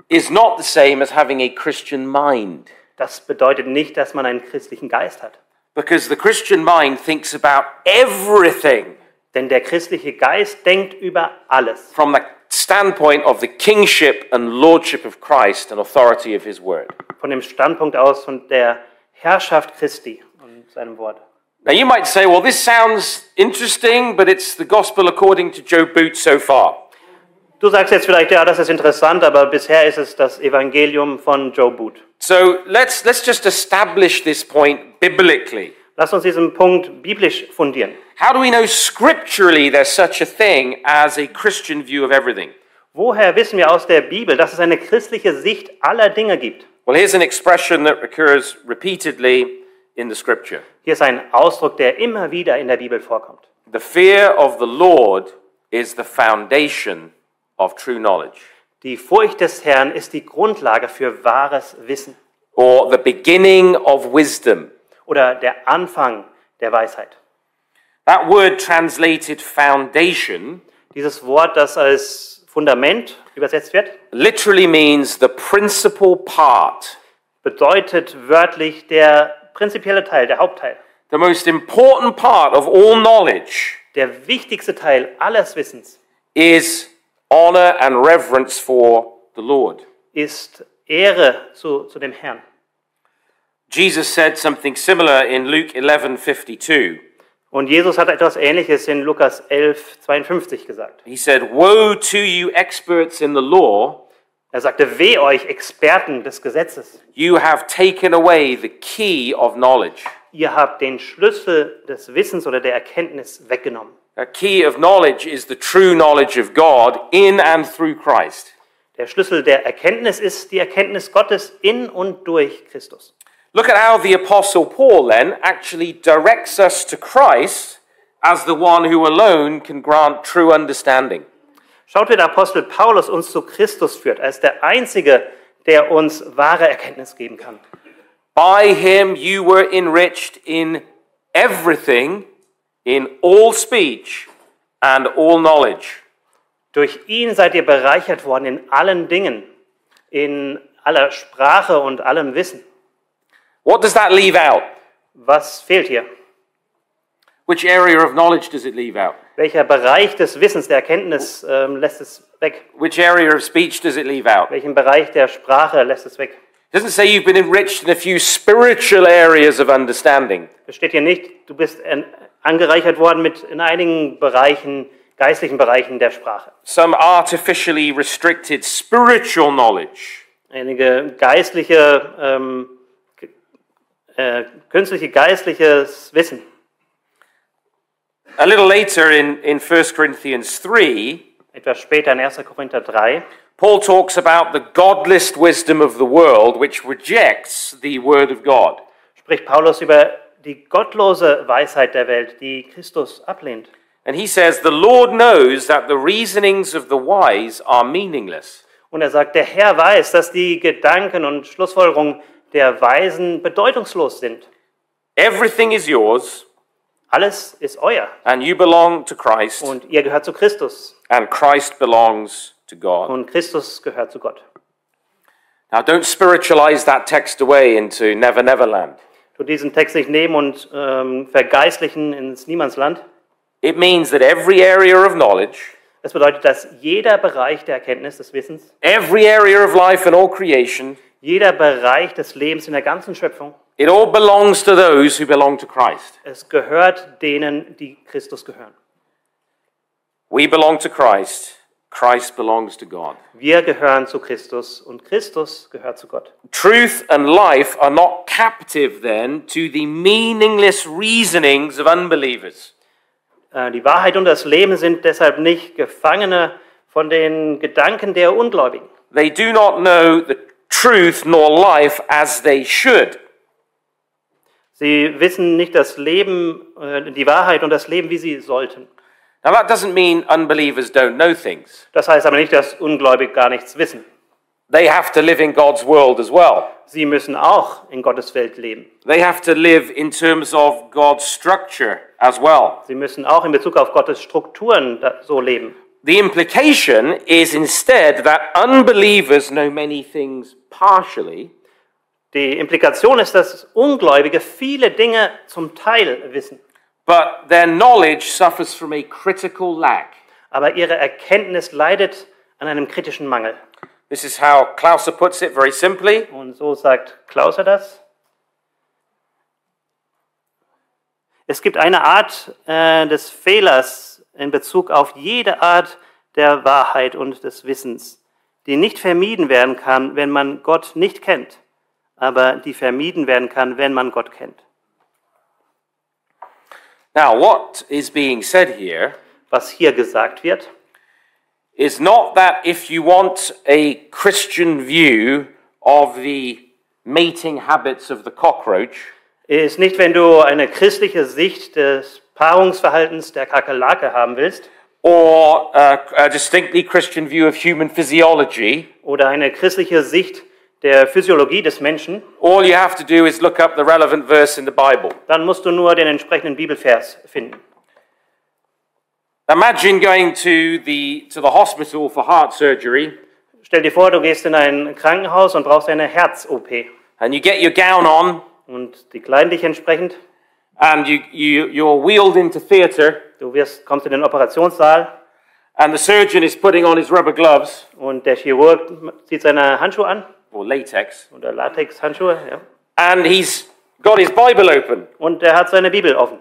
is not the same as having a Christian mind. das bedeutet nicht, dass man einen christlichen Geist hat. Because the Christian mind thinks about everything Denn der christliche Geist denkt über alles. from the standpoint of the kingship and lordship of Christ and authority of his word. Von dem Standpunkt aus von der Herrschaft Christi und seinem Wort. Now, you might say, well, this sounds interesting, but it's the gospel according to Joe Boot so far. Du sagst jetzt vielleicht, ja, das ist interessant, aber bisher ist es das Evangelium von Joe Boot. So let's, let's just establish this point biblically. Lass uns diesen Punkt biblisch fundieren. How do we know scripturally there's such a thing as a Christian view of everything? Woher wissen wir aus der Bibel, dass es eine christliche Sicht aller Dinge gibt? Well, here's an expression that occurs repeatedly in the scripture Hier ist ein Ausdruck, der immer wieder in der Bibel vorkommt. The fear of the Lord is the foundation of true knowledge, Die Furcht des Herrn ist die Grundlage für wahres Wissen or the beginning of wisdom. Oder der Anfang der Weisheit. That word translated foundation Dieses Wort, das als Fundament übersetzt wird, literally means the principal part, bedeutet wörtlich der prinzipielle Teil, der Hauptteil, the most important part of all knowledge der wichtigste Teil alles Wissens is honor and reverence for the Lord. ist Ehre zu, zu dem Herrn. Jesus said something similar in Luke 11:52. Und Jesus hat etwas Ähnliches in Lukas 11, 52 gesagt. He said, "Woe to you experts in the law, Er sagte, weh euch, Experten des Gesetzes. you have taken away the key of knowledge." Ihr habt den Schlüssel des Wissens oder der Erkenntnis weggenommen. A key of knowledge is the true knowledge of God in and through Christ. Der Schlüssel der Erkenntnis ist die Erkenntnis Gottes in und durch Christus. Look at how the Apostle Paul then actually directs us to Christ as the one who alone can grant true understanding. Schaut, wie der Apostel Paulus uns zu Christus führt, als der Einzige, der uns wahre Erkenntnis geben kann. By him you were enriched in everything, in all speech and all knowledge. Durch ihn seid ihr bereichert worden in allen Dingen, in aller Sprache und allem Wissen. What does that leave out? Was fehlt hier? Which area of knowledge does it leave out? Welcher Bereich des Wissens, der Erkenntnis ähm, lässt es weg? Which area of speech does it leave out? Welchen Bereich der Sprache lässt es weg? doesn't say you've been enriched in a few spiritual areas of understanding. Es steht hier nicht, du bist an- angereichert worden mit in einigen Bereichen, geistlichen Bereichen der Sprache. some artificially restricted spiritual knowledge. Einige geistliche, ähm, äh, künstliche geistliches Wissen. A little later in, in 1 Corinthians 3, Etwas später in 1. Korinther 3 Paul talks about the godless wisdom of the world, which rejects the word of God. spricht Paulus über die gottlose Weisheit der Welt, die Christus ablehnt. And he says, The Lord knows that the reasonings of the wise are meaningless. Und er sagt, der Herr weiß, dass die Gedanken und Schlussfolgerungen der Weisen bedeutungslos sind. Everything is yours, Alles ist euer and you belong to Christ, und ihr gehört zu Christus and Christ belongs to God. und Christus gehört zu Gott. Now, don't spiritualize that text away into Never Never Land. Du diesen Text nicht nehmen und ähm, vergeistlichen ins Niemandsland. It means that every area of knowledge, Das bedeutet, dass jeder Bereich der Erkenntnis, des Wissens, every area of life and all creation, jeder Bereich des Lebens in der ganzen Schöpfung, it all belongs to those who belong to Christ. es gehört denen, die Christus gehören. We belong to Christ, Christ belongs to God. Wir gehören zu Christus und Christus gehört zu Gott. Truth and life are not captive then to the meaningless reasonings of unbelievers. Äh, Die Wahrheit und das Leben sind deshalb nicht Gefangene von den Gedanken der Ungläubigen. They do not know the truth nor life as they should. Sie wissen nicht das Leben, äh, die Wahrheit und das Leben, wie sie sollten. Now, that doesn't mean unbelievers don't know things. Das heißt aber nicht, dass Ungläubige gar nichts wissen. They have to live in God's world as well. Sie müssen auch in Gottes Welt leben. They have to live in terms of God's structure as well. Sie müssen auch in Bezug auf Gottes Strukturen so leben. The implication is instead that unbelievers know many things partially, Die Implikation ist, dass Ungläubige viele Dinge zum Teil wissen, but their knowledge suffers from a critical lack. aber ihre Erkenntnis leidet an einem kritischen Mangel. This is how Klauser puts it very simply. Und so sagt Klauser das. Es gibt eine Art äh, des Fehlers in Bezug auf jede Art der Wahrheit und des Wissens, die nicht vermieden werden kann, wenn man Gott nicht kennt, aber die vermieden werden kann, wenn man Gott kennt. Now, what is being said here Was hier gesagt wird, is not that if you want a Christian view of the mating habits of the cockroach, ist nicht, wenn du eine christliche Sicht des Paarungsverhaltens der Kakerlake haben willst or uh, a distinctly Christian view of human physiology, oder eine christliche Sicht der Physiologie des Menschen, all you have to do is look up the relevant verse in the Bible. dann musst du nur den entsprechenden Bibelvers finden. Imagine going to the, to the hospital for heart surgery Stell dir vor, du gehst in ein Krankenhaus und brauchst eine Herz-OP and you get your gown on und die kleiden dich entsprechend. And you, you, you're wheeled into theatre Du wirst, kommst in den Operationssaal and the surgeon is putting on his rubber gloves und der Chirurg zieht seine Handschuhe an or latex oder Latex-Handschuhe ja. and he's got his Bible open und er hat seine Bibel offen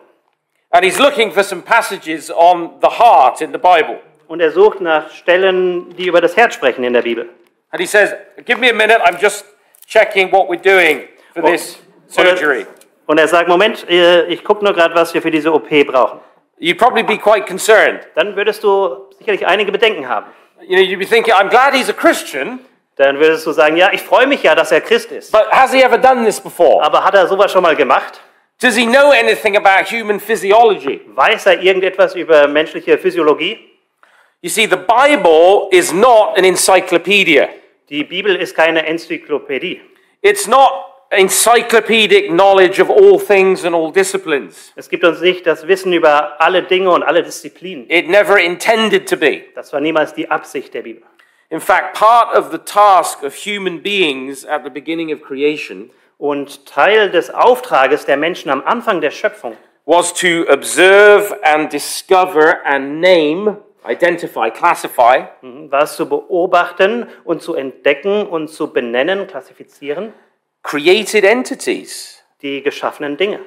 and he's looking for some passages on the heart in the Bible. und er sucht nach Stellen, die über das Herz sprechen in der Bibel. And he says, Give me a minute, I'm just checking what we're doing for this surgery. Und er sagt, Moment, äh, ich gucke nur gerade, was wir für diese OP brauchen. You'd probably be quite concerned. Dann würdest du sicherlich einige Bedenken haben. You know, you'd be thinking, I'm glad he's a Christian, Dann würdest du sagen, ja, ich freue mich ja, dass er Christ ist. but has he ever done this before? Aber hat er sowas schon mal gemacht? Does he know anything about human physiology? Weiß er irgendetwas über menschliche Physiologie? You see, the Bible is not an encyclopedia. Die Bibel ist keine Enzyklopädie. It's not encyclopedic knowledge of all things and all disciplines. Es gibt uns nicht das Wissen über alle Dinge und alle Disziplinen. It never intended to be. Das war niemals die Absicht der Bibel. In fact, part of the task of human beings at the beginning of creation Und Teil des Auftrages der Menschen am Anfang der Schöpfung was to observe and discover and name, identify, classify war es zu beobachten und zu entdecken und zu benennen, klassifizieren, created entities, die geschaffenen Dinge,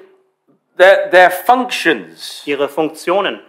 their, their functions. ihre Funktionen.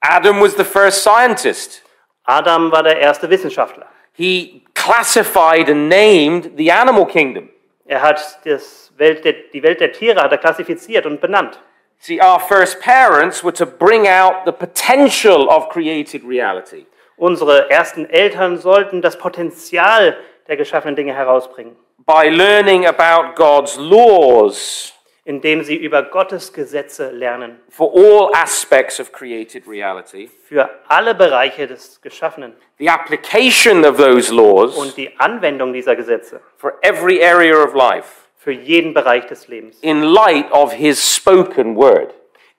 Adam was the first scientist. Adam war der erste Wissenschaftler. He classified and named the animal kingdom. Er hat das Welt der, die Welt der Tiere hat er klassifiziert und benannt. See, our first parents were to bring out the potential of created reality. Unsere ersten Eltern sollten das Potenzial der geschaffenen Dinge herausbringen, by learning about God's laws indem sie über Gottes Gesetze lernen, for all aspects of created reality, für alle Bereiche des Geschaffenen. The application of those laws und die Anwendung dieser Gesetze. for every area of life für jeden Bereich des Lebens. in light of His spoken word.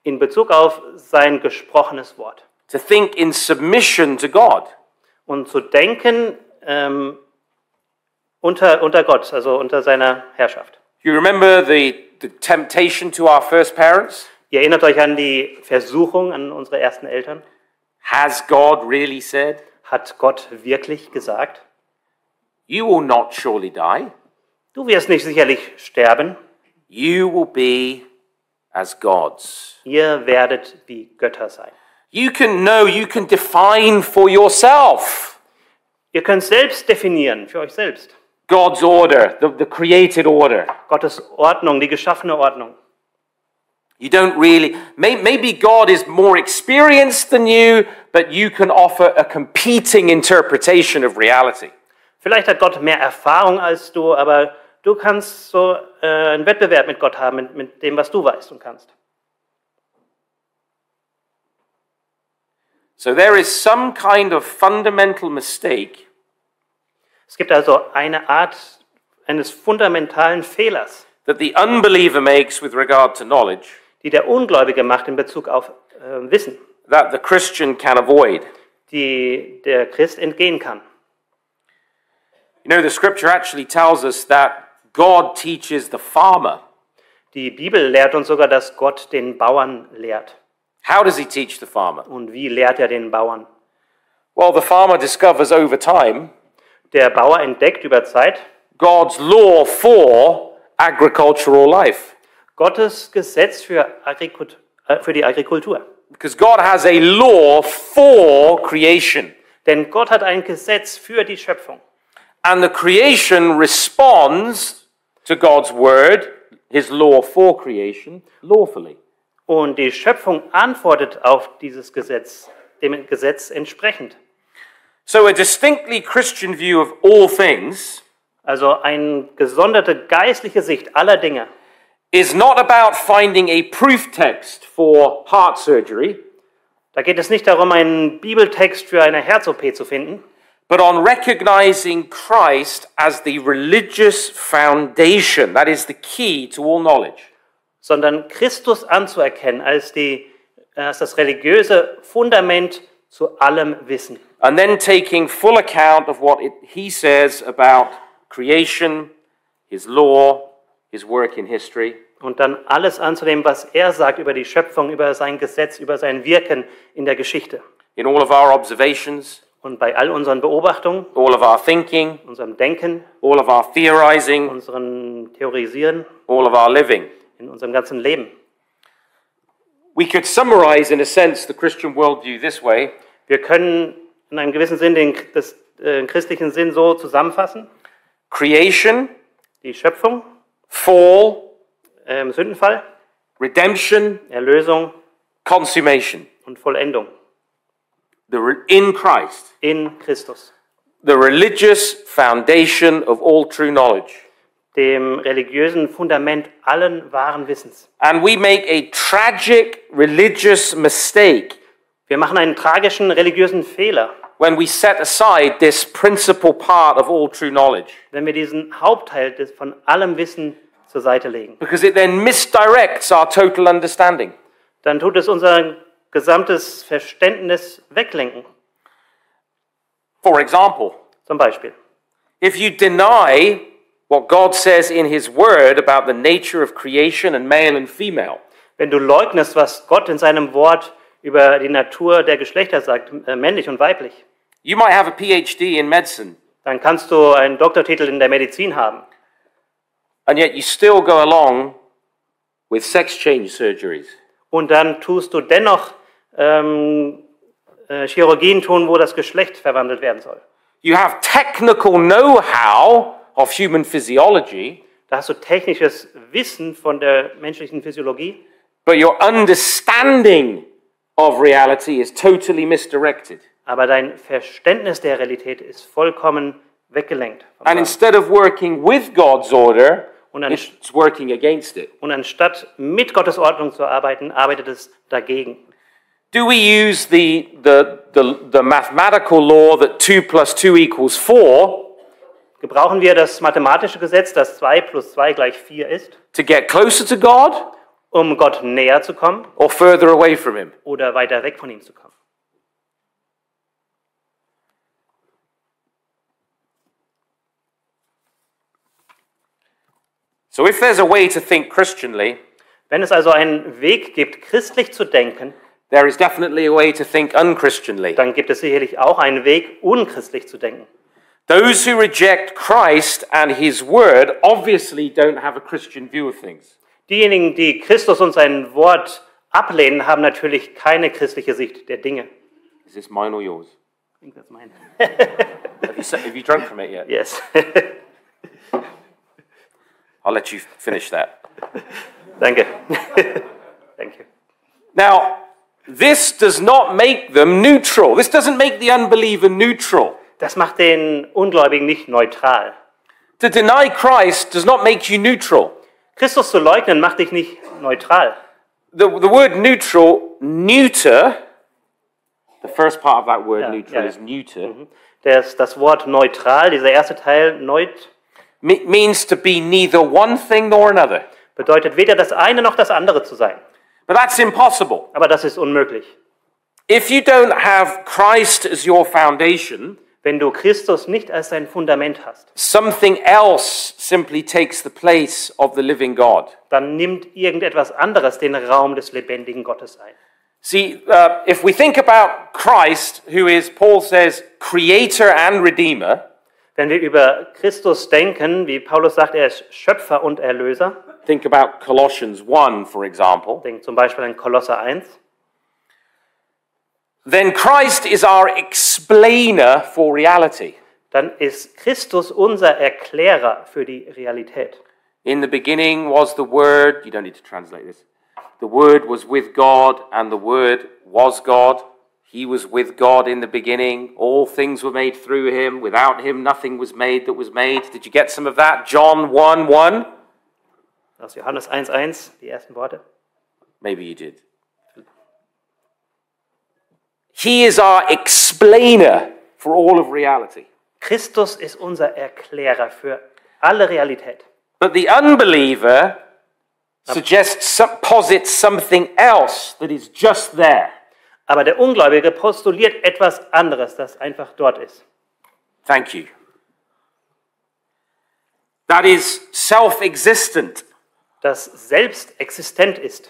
in Bezug auf sein gesprochenes Wort. To think in submission to God, Und zu denken ähm, unter, unter Gott, also unter seiner Herrschaft. you remember the, the temptation to our first parents? Ihr erinnert euch an die Versuchung an unsere ersten Eltern. Has God really said, Hat Gott wirklich gesagt, You will not surely die? du wirst nicht sicherlich sterben, You will be as gods. ihr werdet wie Götter sein. You can know, you can define for yourself Ihr könnt selbst definieren, für euch selbst, God's order, the, the created order. Gottes Ordnung, die geschaffene Ordnung. You don't really, may, maybe God is more experienced than you, but you can offer a competing interpretation of reality. Vielleicht hat Gott mehr Erfahrung als du, aber du kannst so äh, einen Wettbewerb mit Gott haben, mit, mit dem, was du weißt und kannst. So there is some kind of fundamental mistake Es gibt also eine Art eines fundamentalen Fehlers, that the unbeliever makes with regard to knowledge die der Ungläubige macht in Bezug auf äh, Wissen, that the Christian can avoid. die der Christ entgehen kann. You know, the scripture actually tells us that God teaches the farmer. Die Bibel lehrt uns sogar, dass Gott den Bauern lehrt. How does he teach the farmer? Und wie lehrt er den Bauern? Well, the farmer discovers over time Der Bauer entdeckt über Zeit God's law for agricultural life. Gottes Gesetz für, Agrikut äh, für die Agrikultur. Because God has a law for creation. Denn Gott hat ein Gesetz für die Schöpfung. And the creation responds to God's word, his law for creation, lawfully. Und die Schöpfung antwortet auf dieses Gesetz, dem Gesetz entsprechend. So, a distinctly Christian view of all things Also eine gesonderte geistliche Sicht aller Dinge is not about finding a proof text for heart surgery, Da geht es nicht darum, einen Bibeltext für eine Herz-OP zu finden, but on recognizing Christ as the religious foundation. That is the key to all knowledge. sondern Christus anzuerkennen als, die, als das religiöse Fundament zu allem Wissen. And then taking full account of what it, he says about creation, his law, his work in history. Und dann alles anzunehmen, was er sagt über die Schöpfung, über sein Gesetz, über sein Wirken in der Geschichte. in all of our observations, Und bei all unseren Beobachtungen, all of our thinking, unserem Denken, all of our theorizing, unserem Theorisieren, all of our living. in unserem ganzen Leben. We could summarize, in a sense, the Christian worldview this way Wir können in einem gewissen Sinn den das, äh, christlichen Sinn so zusammenfassen. creation, Die Schöpfung, fall, ähm, Sündenfall, redemption, Erlösung consummation. und Vollendung The in Christ, in Christus, the religious foundation of all true knowledge. Dem religiösen Fundament allen wahren Wissens. And we make a tragic religious mistake Wir machen einen tragischen religiösen Fehler, when we set aside this principal part of all true knowledge, wenn wir diesen Hauptteil des, von allem Wissen zur Seite legen. because it then misdirects our total understanding. Dann tut es unser gesamtes Verständnis weglenken. For example, Zum Beispiel, If you deny what God says in His Word about the nature of creation and male and female, wenn du leugnest, was Gott in seinem Wort über die Natur der Geschlechter sagt, äh, männlich und weiblich, you might have a PhD in medicine, dann kannst du einen Doktortitel in der Medizin haben. and yet you still go along with sex change surgeries. Und dann tust du dennoch ähm, äh, Chirurgien tun, wo das Geschlecht verwandelt werden soll. You have technical know how of human physiology, Da hast du technisches Wissen von der menschlichen Physiologie, but your understanding of reality is totally misdirected. Aber dein Verständnis der Realität ist vollkommen weggelenkt. And instead of working with God's order, Und, an, it's working against it. und anstatt mit Gottes Ordnung zu arbeiten, arbeitet es dagegen. Do we use the, the, the, the mathematical law that 2 plus 2 equals 4 Gebrauchen wir das mathematische Gesetz, dass 2 plus 2 gleich 4 ist, to get closer to God um Gott näher zu kommen or further away from Him? oder weiter weg von ihm zu kommen? So, if there's a way to think Christianly, Wenn es also einen Weg gibt, christlich zu denken, there is definitely a way to think unchristianly. dann gibt es sicherlich auch einen Weg, unchristlich zu denken. Those who reject Christ and His Word obviously don't have a Christian view of things. Diejenigen, die Christus und sein Wort ablehnen, haben natürlich keine christliche Sicht der Dinge. Is this mine or yours? I think that's mine. Have you, have you drunk from it yet? Yes. I'll let you finish that. Danke. Thank you. Now, this does not make them neutral. This doesn't make the unbeliever neutral. Das macht den Ungläubigen nicht neutral. To deny Christ does not make you neutral. Christus zu leugnen macht dich nicht neutral. The, the word neutral, neuter, the first part of that word Yeah, neutral yeah. is neuter, Das, das Wort neutral, dieser erste Teil, neut, me- means to be neither one thing nor another. bedeutet weder das eine noch das andere zu sein. But that's impossible. Aber das ist unmöglich. If you don't have Christ as your foundation, Wenn du Christus nicht als dein Fundament hast, something else simply takes the place of the living God. dann nimmt irgendetwas anderes den Raum des lebendigen Gottes ein. See, uh, if we think about Christ, who is, Paul says, creator and redeemer, Wenn wir über Christus denken, wie Paulus sagt, er ist Schöpfer und Erlöser, think about Colossians 1, for example, denkt zum Beispiel an Kolosser 1, then Christ is our explainer for reality. dann ist Christus unser Erklärer für die Realität. In the beginning was the Word, you don't need to translate this. The Word was with God, and the Word was God. He was with God in the beginning. All things were made through him. Without him, nothing was made that was made. Did you get some of that? John 1 1? Aus Johannes 1,1, die ersten Worte. Maybe you did. He is our explainer for all of reality. Christus ist unser Erklärer für alle Realität. But the unbeliever suggests, some- posits something else that is just there. Aber der Ungläubige postuliert etwas anderes, das einfach dort ist. Thank you. That is self existent, Das selbst existent ist.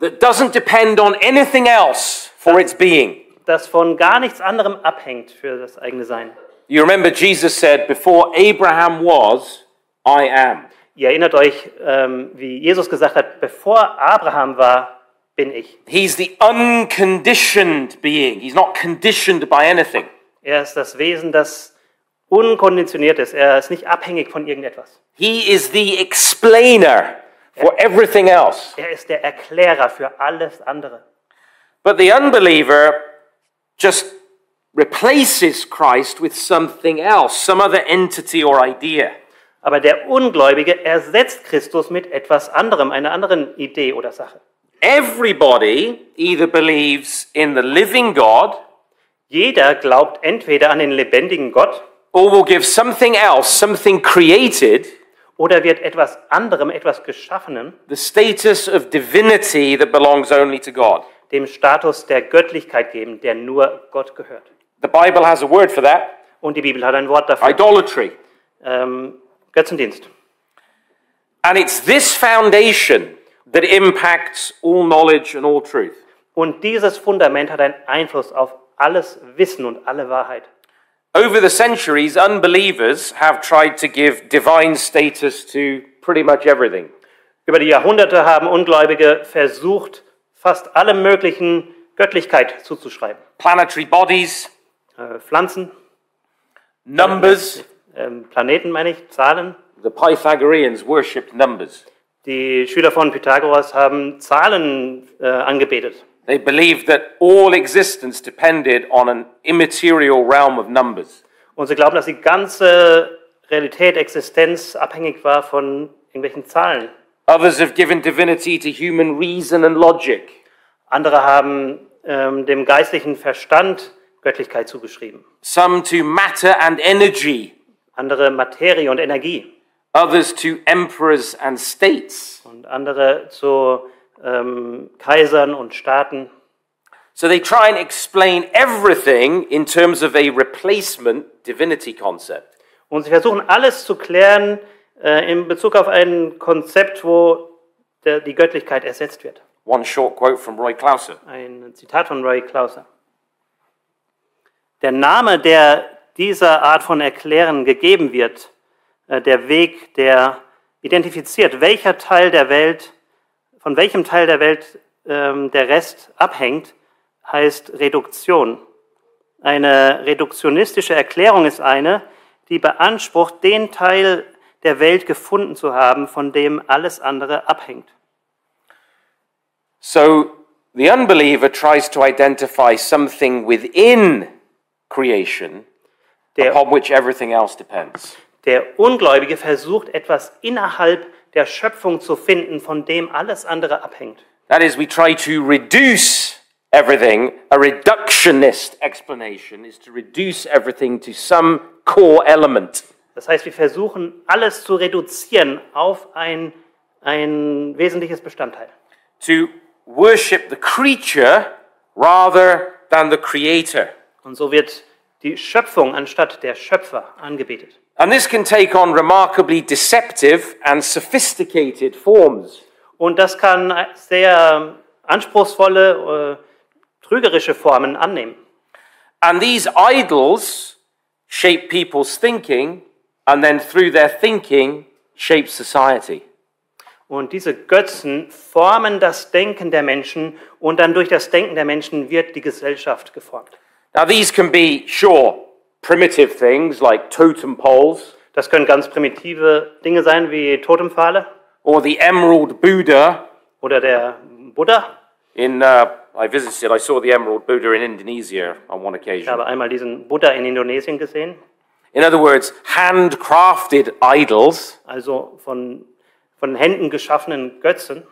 That doesn't depend on anything else for its being. Das von gar nichts anderem abhängt für das eigene Sein. You remember Jesus said, Before Abraham was, I am. Ihr erinnert euch, ähm, wie Jesus gesagt hat, bevor Abraham war, bin ich. He's the unconditioned being. He's not conditioned by anything. Er ist das Wesen, das unkonditioniert ist. Er ist nicht abhängig von irgendetwas. He is the explainer for everything else. Er ist der Erklärer für alles andere. But the unbeliever just replaces Christ with something else, some other entity or idea. Aber der Ungläubige ersetzt Christus mit etwas anderem, einer anderen Idee oder Sache. Everybody either believes in the living God Jeder glaubt entweder an den lebendigen Gott or will give something else, something created, oder wird etwas anderem, etwas Geschaffenem, the status of divinity that belongs only to God. dem Status der Göttlichkeit geben, der nur Gott gehört. The Bible has a word for that Und die Bibel hat ein Wort dafür. idolatry. Ähm, Götzendienst. And it's this foundation that impacts all knowledge and all truth. Und dieses Fundament hat einen Einfluss auf alles Wissen und alle Wahrheit. Over the centuries, unbelievers have tried to give divine status to pretty much everything. Über die Jahrhunderte haben Ungläubige versucht, fast allem möglichen Göttlichkeit zuzuschreiben. Planetary bodies, Äh, Pflanzen, numbers. ähm, Planeten meine ich, Zahlen. The Pythagoreans worshipped numbers. Die Schüler von Pythagoras haben Zahlen äh, angebetet. They believed that all existence depended on an immaterial realm of numbers. Und sie glauben, dass die ganze Realität, Existenz abhängig war von irgendwelchen Zahlen. Others have given divinity to human reason and logic. Andere haben ähm, dem geistlichen Verstand Göttlichkeit zugeschrieben. Some to matter and energy. Andere Materie und Energie. Others to emperors and states. Und andere zu ähm, Kaisern und Staaten. So they try and explain everything in terms of a replacement divinity concept. Und sie versuchen alles zu klären äh, in Bezug auf ein Konzept, wo der, die Göttlichkeit ersetzt wird. One short quote from Roy Clauser. Ein Zitat von Roy Clauser. Der Name, der dieser Art von Erklären gegeben wird, äh, der Weg, der identifiziert, welcher Teil der Welt, von welchem Teil der Welt ähm, der Rest abhängt, heißt Reduktion. Eine reduktionistische Erklärung ist eine, die beansprucht, den Teil der Welt gefunden zu haben, von dem alles andere abhängt. So the unbeliever tries to identify something within creation Der, upon which everything else depends. der Ungläubige versucht etwas innerhalb der Schöpfung zu finden, von dem alles andere abhängt. That is, we try to reduce everything. A reductionist explanation is to reduce everything to some core element. Das heißt, wir versuchen alles zu reduzieren auf ein, ein wesentliches Bestandteil. To worship the creature rather than the creator. Und so wird die Schöpfung anstatt der Schöpfer angebetet. And this can take on remarkably deceptive and sophisticated forms. Und das kann sehr anspruchsvolle, äh, trügerische Formen annehmen. And these idols shape people's thinking, and then through their thinking, shape society. Und diese Götzen formen das Denken der Menschen und dann durch das Denken der Menschen wird die Gesellschaft geformt. Now, these can be, sure, primitive things like totem poles, Das können ganz primitive Dinge sein wie Totempfahle or the emerald Buddha. oder der Buddha. In, uh, I visited, I saw the emerald Buddha in Indonesia on one Ich occasion. habe einmal diesen Buddha in Indonesien gesehen, In other words, handcrafted idols, also von, von Händen geschaffenen Götzen.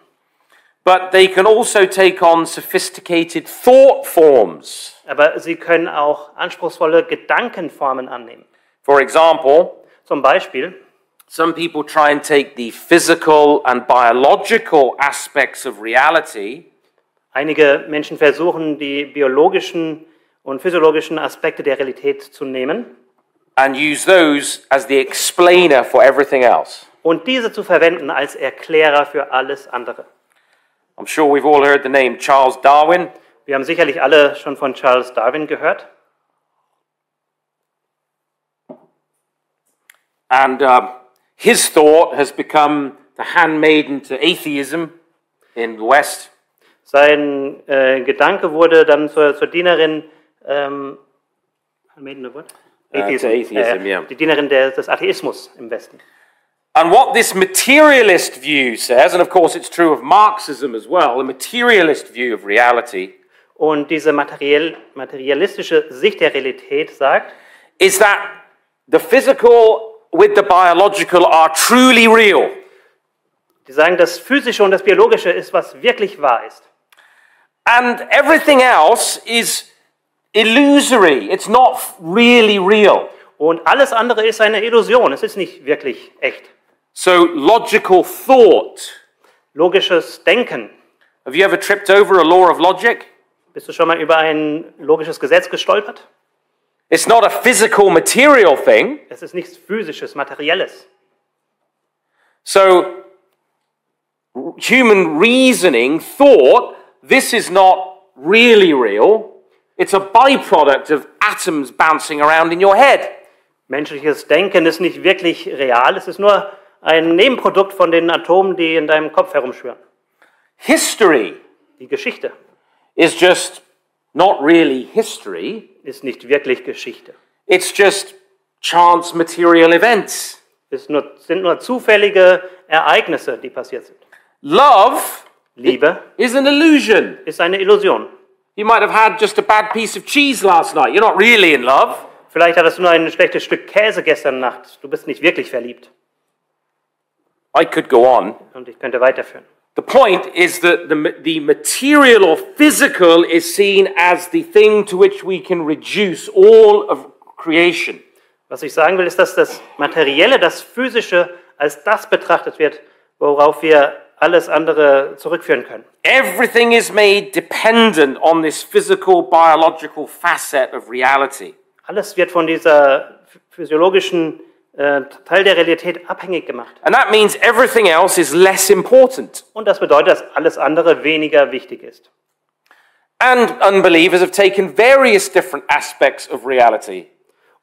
But they can also take on sophisticated thought forms. Aber sie können auch anspruchsvolle Gedankenformen annehmen. For example, Zum Beispiel, some people try and take the physical and biological aspects of reality einige Menschen versuchen, die biologischen und physiologischen Aspekte der Realität zu nehmen and use those as the explainer for everything else. und diese zu verwenden als Erklärer für alles andere. I'm sure we've all heard the name Charles Darwin. Wir haben sicherlich alle schon von Charles Darwin gehört. And uh, his thought has become the handmaiden to atheism in the West. Sein äh, Gedanke wurde dann zur, zur Dienerin, ähm, Handmaiden of what? Äh, to atheism, ja. die Dienerin der, des Atheismus im Westen. And what this materialist view says, and of course it's true of Marxism as well, the materialist view of reality, Und diese materiell, materialistische Sicht der Realität sagt, is that the physical with the biological are truly real. die sagen, das Physische und das Biologische ist, was wirklich wahr ist. And everything else is illusory. It's not really real. Und alles andere ist eine Illusion, es ist nicht wirklich echt. So, logical thought. Logisches Denken. Have you ever tripped over a law of logic? Bist du schon mal über ein logisches Gesetz gestolpert? It's not a physical, material thing. Es ist nichts Physisches, Materielles. So, human reasoning, thought, this is not really real. It's a byproduct of atoms bouncing around in your head. Menschliches Denken ist nicht wirklich real, es ist nur ein Nebenprodukt von den Atomen, die in deinem Kopf herumschwirren. History Die Geschichte is just not really history, ist nicht wirklich Geschichte. it's just chance material events. Es nur, sind nur zufällige Ereignisse, die passiert sind. Love Liebe is an illusion. ist eine Illusion. You might have had just a bad piece of cheese last night. You're not really in love. Vielleicht hattest du nur ein schlechtes Stück Käse gestern Nacht. Du bist nicht wirklich verliebt. I could go on. Und ich könnte weiterführen. The point is that the, the material or physical is seen as the thing to which we can reduce all of creation. Was ich sagen will, ist, dass das Materielle, das Physische als das betrachtet wird, worauf wir alles andere zurückführen können. Everything is made dependent on this physical, biological facet of reality. Alles wird von dieser physiologischen Teil der Realität abhängig gemacht. And that means everything else is less important. Und das bedeutet, dass alles andere weniger wichtig ist. And unbelievers have taken various different aspects of reality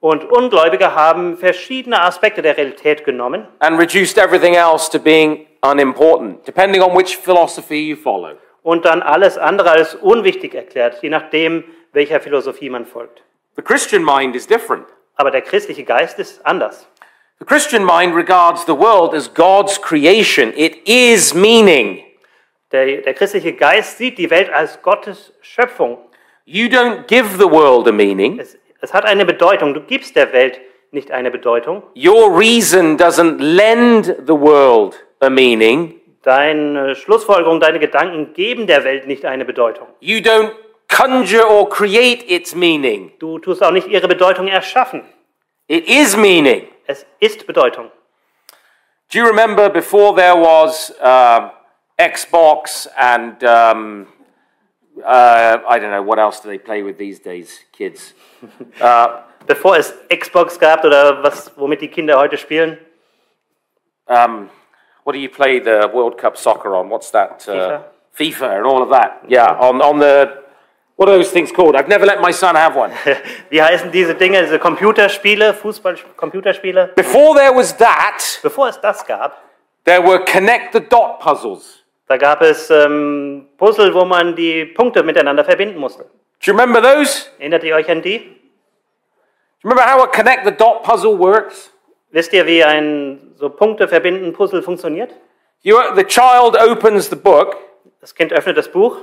Und Ungläubige haben verschiedene Aspekte der Realität genommen and reduced everything else to being unimportant, depending on which philosophy you follow. und dann alles andere als unwichtig erklärt, je nachdem, welcher Philosophie man folgt. The Christian mind is different. Aber der christliche Geist ist anders. The Christian mind regards the world as God's creation. It is meaning. Der, der christliche Geist sieht die Welt als Gottes Schöpfung. You don't give the world a meaning. Es, es hat eine Bedeutung. Du gibst der Welt nicht eine Bedeutung. Your reason doesn't lend the world a meaning. Deine Schlussfolgerung, deine Gedanken geben der Welt nicht eine Bedeutung. You don't conjure or create its meaning. Du tust auch nicht ihre Bedeutung erschaffen. It is meaning. Es ist Bedeutung. Do you remember before there was um Xbox and um, uh, I don't know what else do they play with these days, kids? Uh, Bevor es Xbox gab oder was, womit die Kinder heute spielen, um, what do you play the World Cup soccer on? What's that? Uh, FIFA and all of that. Yeah, on, on the what are those things called? I've never let my son have one. wie heißen diese Dinge, diese Computerspiele, Fußball-Computerspiele? Before there was that, Bevor es das gab, there were connect the dot puzzles. da gab es ähm, Puzzle, wo man die Punkte miteinander verbinden musste. Do you remember those? Do Erinnert ihr euch an die? you remember how a connect the dot puzzle works? Wisst ihr, wie ein so Punkte verbinden Puzzle funktioniert? You, the child opens the book Das Kind öffnet das Buch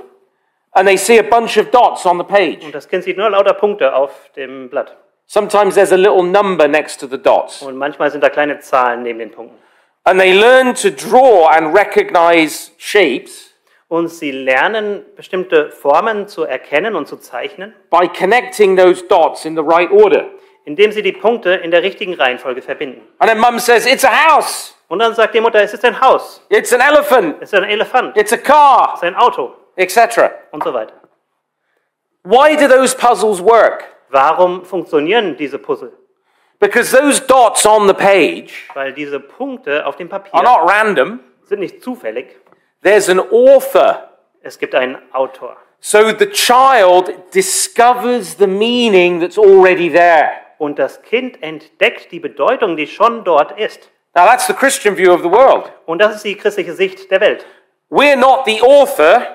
and they see a bunch of dots on the page. und das Kind sieht nur lauter Punkte auf dem Blatt. Sometimes there's a little number next to the dots. Und manchmal sind da kleine Zahlen neben den Punkten. And they learn to draw and recognize shapes Und sie lernen, bestimmte Formen zu erkennen und zu zeichnen, by connecting those dots in the right order. indem sie die Punkte in der richtigen Reihenfolge verbinden. And then mum says, It's a house, Und dann sagt die Mutter, es ist ein Haus, it's an elephant, es ist ein Elefant, it's a car, es ist ein Auto etc. und so weiter. Why do those puzzles work? Warum funktionieren diese Puzzle? Because those dots on the page Weil diese Punkte auf dem are Papier not random, sind nicht zufällig. there's an author. Es gibt einen Autor. So the child discovers the meaning that's already there. Und das Kind entdeckt die Bedeutung, die schon dort ist. Now, that's the Christian view of the world. Und das ist die christliche Sicht der Welt. We're not the author,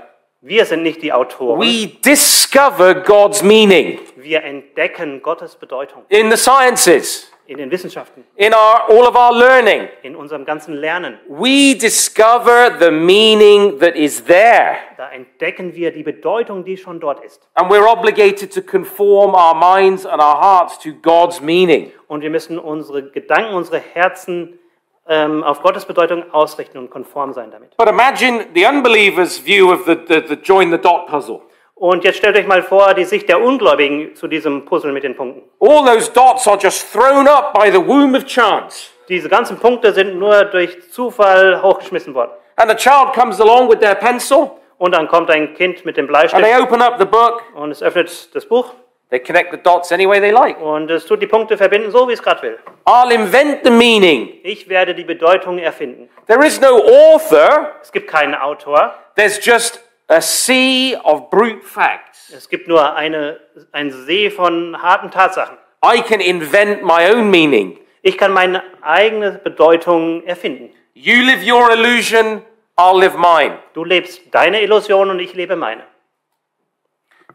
Wir sind nicht die Autoren. we discover God's meaning Wir entdecken Gottes Bedeutung in the sciences, in den Wissenschaften, in our, all of our learning. in unserem ganzen Lernen. We discover the meaning that is there. Da entdecken wir die Bedeutung, die schon dort ist. And we're obligated to conform our minds and our hearts to God's meaning. Und wir müssen unsere Gedanken, unsere Herzen ähm, auf Gottes Bedeutung ausrichten und konform sein damit. But imagine the unbeliever's view of the, the, the join the dot puzzle. Und jetzt stellt euch mal vor, die Sicht der Ungläubigen zu diesem Puzzle mit den Punkten. All those dots are just thrown up by the womb of chance. Diese ganzen Punkte sind nur durch Zufall hochgeschmissen worden. And the child comes along with their pencil Und dann kommt ein Kind mit dem and they Bleistift open up the book. und es öffnet das Buch They connect the dots any way they like. und es tut die Punkte verbinden, so wie es gerade will. I'll invent the meaning. Ich werde die Bedeutung erfinden. There is no author, Es gibt keinen Autor, there's just a sea of brute facts. es gibt nur eine, ein See von harten Tatsachen. I can invent my own meaning. Ich kann meine eigene Bedeutung erfinden. You live your illusion, I'll live mine. Du lebst deine Illusion und ich lebe meine.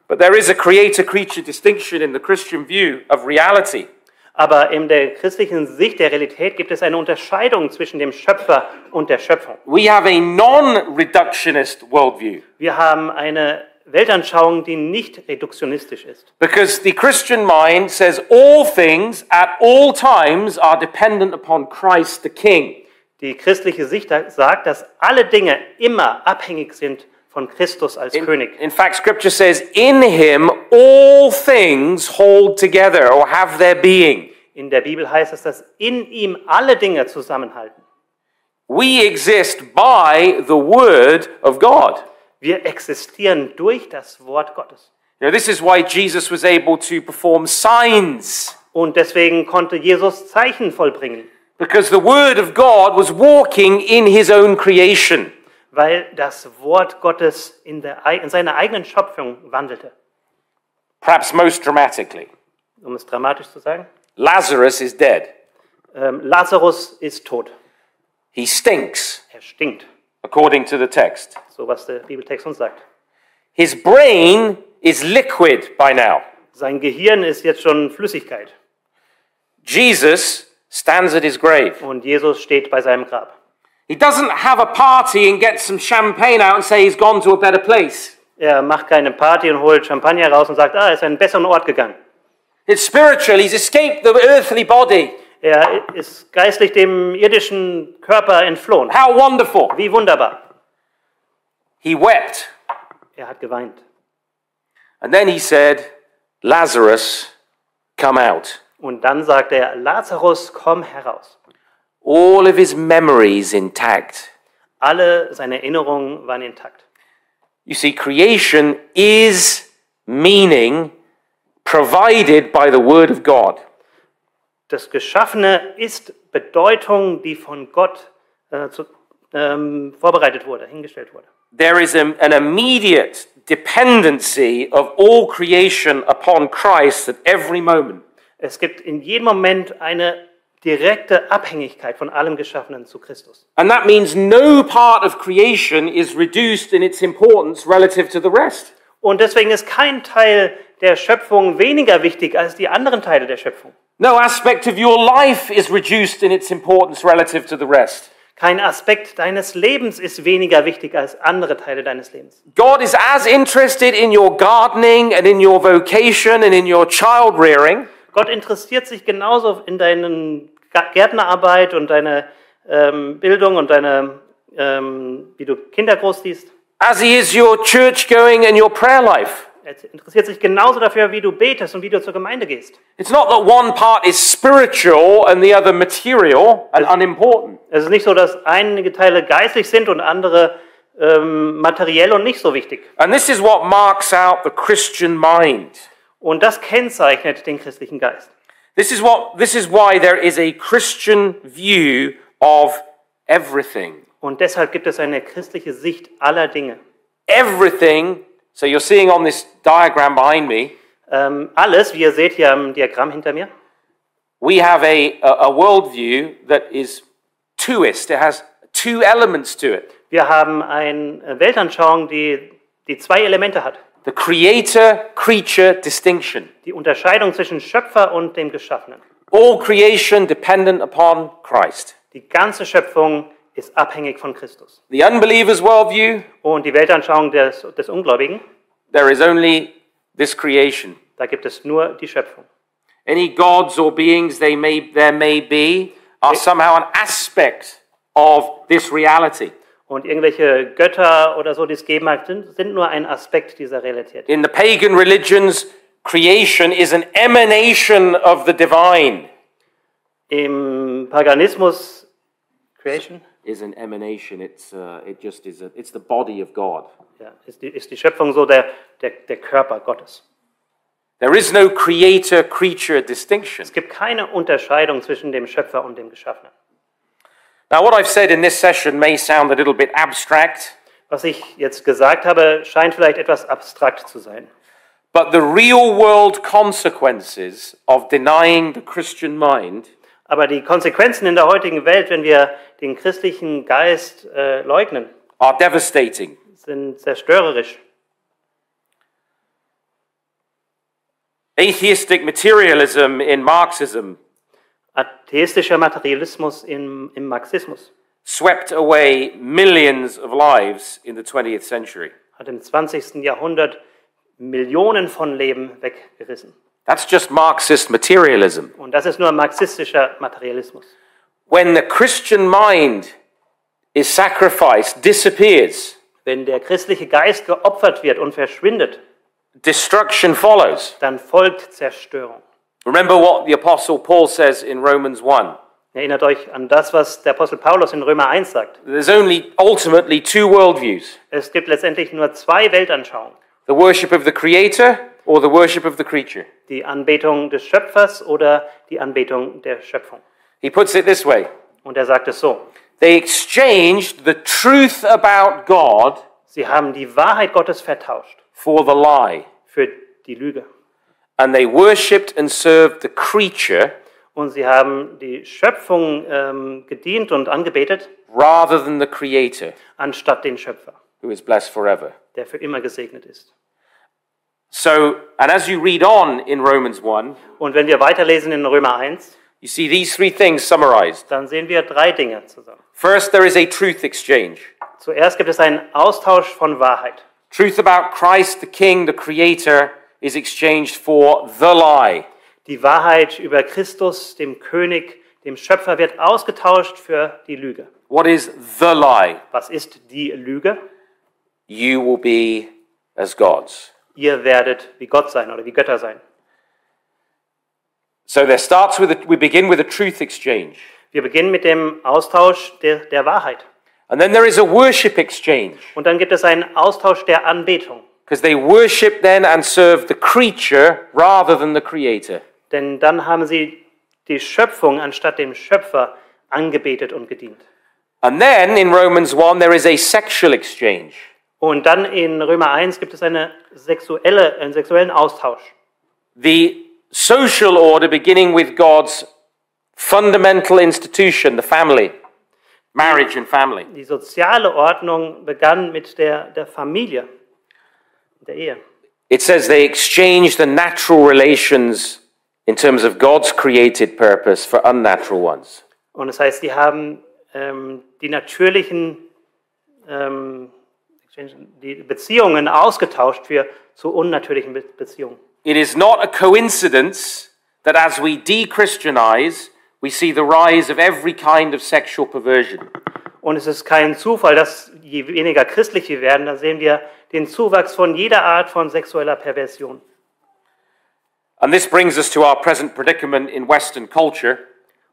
But there is a creator creature distinction in the Christian view of reality. Aber in der christlichen Sicht der Realität gibt es eine Unterscheidung zwischen dem Schöpfer und der Schöpfung. We have a non reductionist worldview Wir haben eine Weltanschauung, die nicht reduktionistisch ist. because the Christian mind says all things at all times are dependent upon Christ the King. Die christliche Sicht sagt, dass alle Dinge immer abhängig sind von Christus als König. In fact, Scripture says, In him all things hold together or have their being. In der Bibel heißt es, dass in ihm alle Dinge zusammenhalten. We exist by the Word of God. Wir existieren durch das Wort Gottes. You know, this is why Jesus was able to perform signs, Und deswegen konnte Jesus Zeichen vollbringen, because the Word of God was walking in his own creation. Weil das Wort Gottes in, der, in seiner eigenen Schöpfung wandelte. Perhaps most dramatically, Um es dramatisch zu sagen. Lazarus is dead. Ähm, Lazarus ist tot. He stinks, Er stinkt. according to the text. So was der Bibeltext uns sagt. His brain is liquid by now. Sein Gehirn ist jetzt schon Flüssigkeit. Jesus stands at his grave. Und Jesus steht bei seinem Grab. He doesn't have a party and get some champagne out and say he's gone to a better place. Er macht keine Party und holt Champagner raus und sagt, ah, er ist an einen besseren Ort gegangen. It's spiritual. He's escaped the earthly body. Er ist geistlich dem irdischen Körper entflohen. How wonderful. Wie wunderbar. He wept. Er hat geweint. And then he said, Lazarus, come out. Und dann sagt er, Lazarus, komm heraus. All of his memories intact. Alle seine Erinnerungen waren intakt. You see, creation is meaning provided by the Word of God. Das Geschaffene ist Bedeutung, die von Gott äh, zu, ähm, vorbereitet wurde, hingestellt wurde. There is a- an immediate dependency of all creation upon Christ at every moment. Es gibt in jedem Moment eine direkte Abhängigkeit von allem Geschaffenen zu Christus. And that means no part of creation is reduced in its importance relative to the rest. Und deswegen ist kein Teil der Schöpfung weniger wichtig als die anderen Teile der Schöpfung. No aspect of your life is reduced in its importance relative to the rest. Kein Aspekt deines Lebens ist weniger wichtig als andere Teile deines Lebens. God is as interested in your gardening and in your vocation and in your child rearing Gott interessiert sich genauso in deinen Gärtnerarbeit und deine ähm, Bildung und deine, ähm, wie du Kinder großziehst. as he is your church going and your prayer life. Er interessiert sich genauso dafür, wie du betest und wie du zur Gemeinde gehst. It's not that one part is spiritual and the other material and unimportant. Es ist nicht so, dass einige Teile geistlich sind und andere ähm, materiell und nicht so wichtig. And this is what marks out the Christian mind. Und das kennzeichnet den christlichen Geist. This is what this is why there is a Christian view of everything. Und deshalb gibt es eine christliche Sicht aller Dinge. Everything. So you're seeing on this diagram behind me, Ähm, alles, wie ihr seht hier am Diagramm hinter mir, we have a, a, a worldview that is twoist. It has two elements to it. wir haben eine Weltanschauung, die, die zwei Elemente hat. The creator-creature distinction. Die Unterscheidung zwischen Schöpfer und dem Geschaffenen. All creation dependent upon Christ. Die ganze Schöpfung ist abhängig von Christus. The unbeliever's worldview, Und die Weltanschauung des, des Ungläubigen, there is only this creation. da gibt es nur die Schöpfung. Any gods or beings they may, there may be are somehow an aspect of this reality. Und irgendwelche Götter oder so, die es geben mag, sind, sind nur ein Aspekt dieser Realität. In the pagan religions, creation is an emanation of the divine. Im Paganismus, Creation, Is an emanation. It's uh, it just is. A, it's the body of God. ja, ist, die, ist die Schöpfung so der, der, der Körper Gottes. There is no creator-creature distinction. Es gibt keine Unterscheidung zwischen dem Schöpfer und dem Geschaffenen. Now, what I've said in this session may sound a little bit abstract, Was ich jetzt gesagt habe, scheint vielleicht etwas abstrakt zu sein. but the real-world consequences of denying the Christian mind Aber die Konsequenzen in der heutigen Welt, wenn wir den christlichen Geist äh, leugnen, are devastating. sind zerstörerisch. Atheistic materialism in Marxism Atheistischer Materialismus im, im Marxismus swept away millions of lives in the 20th century. hat im 20. Jahrhundert Millionen von Leben weggerissen. That's just Marxist materialism. Und das ist nur marxistischer Materialismus. When the Christian mind is sacrificed, disappears, Wenn der christliche Geist geopfert wird und verschwindet, destruction follows. dann folgt Zerstörung. Remember what the Apostle Paul says in Romans 1 Erinnert euch an das, was der Apostel Paulus in Römer 1 sagt. there's only ultimately two worldviews Es gibt letztendlich nur zwei Weltanschauungen. the worship of the Creator or the worship of the creature. Die Anbetung des Schöpfers oder die Anbetung der Schöpfung. He puts it this way Und er sagt es so. they exchanged the truth about God Sie haben die Wahrheit Gottes vertauscht for the lie, für die Lüge. And they worshipped and served the creature Und sie haben die Schöpfung ähm, gedient und angebetet, rather than the Creator, anstatt den Schöpfer, who is blessed forever. der für immer gesegnet ist. So, and as you read on in Romans 1, Und wenn wir weiterlesen in Römer 1, you see these three things summarized. dann sehen wir drei Dinge zusammen. First, there is a truth exchange. Zuerst gibt es einen Austausch von Wahrheit. Truth about Christ, the King, the Creator, is exchanged for the lie. Die Wahrheit über Christus, dem König, dem Schöpfer, wird ausgetauscht für die Lüge. What is the lie? Was ist die Lüge? You will be as gods. Ihr werdet wie Gott sein oder wie Götter sein. So there starts with a, we begin with a truth exchange. Wir beginnen mit dem Austausch der, der Wahrheit. And then there is a worship exchange Und dann gibt es einen Austausch der Anbetung. Because they worship then and serve the creature rather than the creator. Denn dann haben sie die Schöpfung anstatt dem Schöpfer angebetet und gedient. And then in Romans 1 there is a sexual exchange. Und dann in Römer 1 gibt es eine sexuelle, einen sexuellen Austausch. The social order beginning with God's fundamental institution, the family, marriage and family. Die soziale Ordnung begann mit der, der Familie, der Ehe. It says they exchanged the natural relations in terms of God's created purpose for unnatural ones. Und das heißt, die haben ähm, die natürlichen ähm, die Beziehungen ausgetauscht für zu unnatürlichen Be Beziehungen. It is not a coincidence that as we de-Christianize, we see the rise of every kind of sexual perversion. Und es ist kein Zufall, dass je weniger christlich wir werden, dann sehen wir den Zuwachs von jeder Art von sexueller Perversion. And this brings us to our present predicament in Western culture.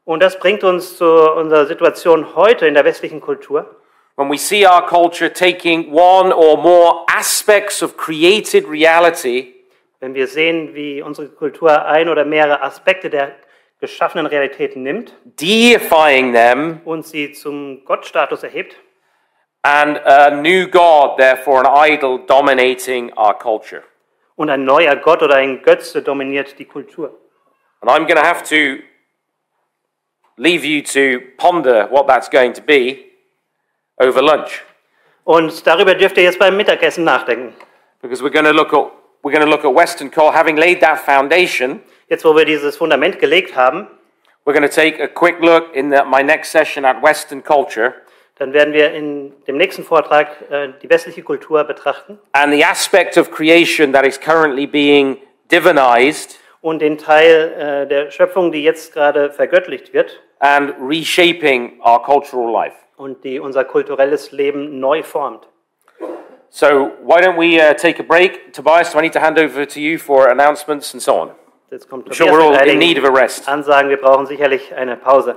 Und das bringt uns zu unserer Situation heute in der westlichen Kultur, when we see our culture taking one or more aspects of created reality wenn wir sehen, wie unsere Kultur ein oder mehrere Aspekte der geschaffenen Realität nimmt deifying them. und sie zum Gottstatus erhebt. And a new god therefore an idol dominating our culture. Und ein neuer Gott oder ein Götze dominiert die Kultur. and i'm going to have to leave you to ponder what that's going to be over lunch. Und darüber dürft ihr jetzt beim Mittagessen nachdenken. because we're going to look at we're going to look at western culture having laid that foundation Jetzt, wo wir dieses Fundament gelegt haben, we're going to take a quick look in the, my next session at western culture dann werden wir in dem nächsten Vortrag äh, die westliche Kultur betrachten and the aspect of creation that is currently being divinized und den Teil äh, der Schöpfung, die jetzt gerade vergöttlicht wird and reshaping our cultural life. und die unser kulturelles Leben neu formt. So, why don't we uh, take a break? Tobias, do I need to hand over to you for announcements and so on? Jetzt kommt I'm sure Tobias we're all mit in einigen need of a rest. Ansagen, wir brauchen sicherlich eine Pause.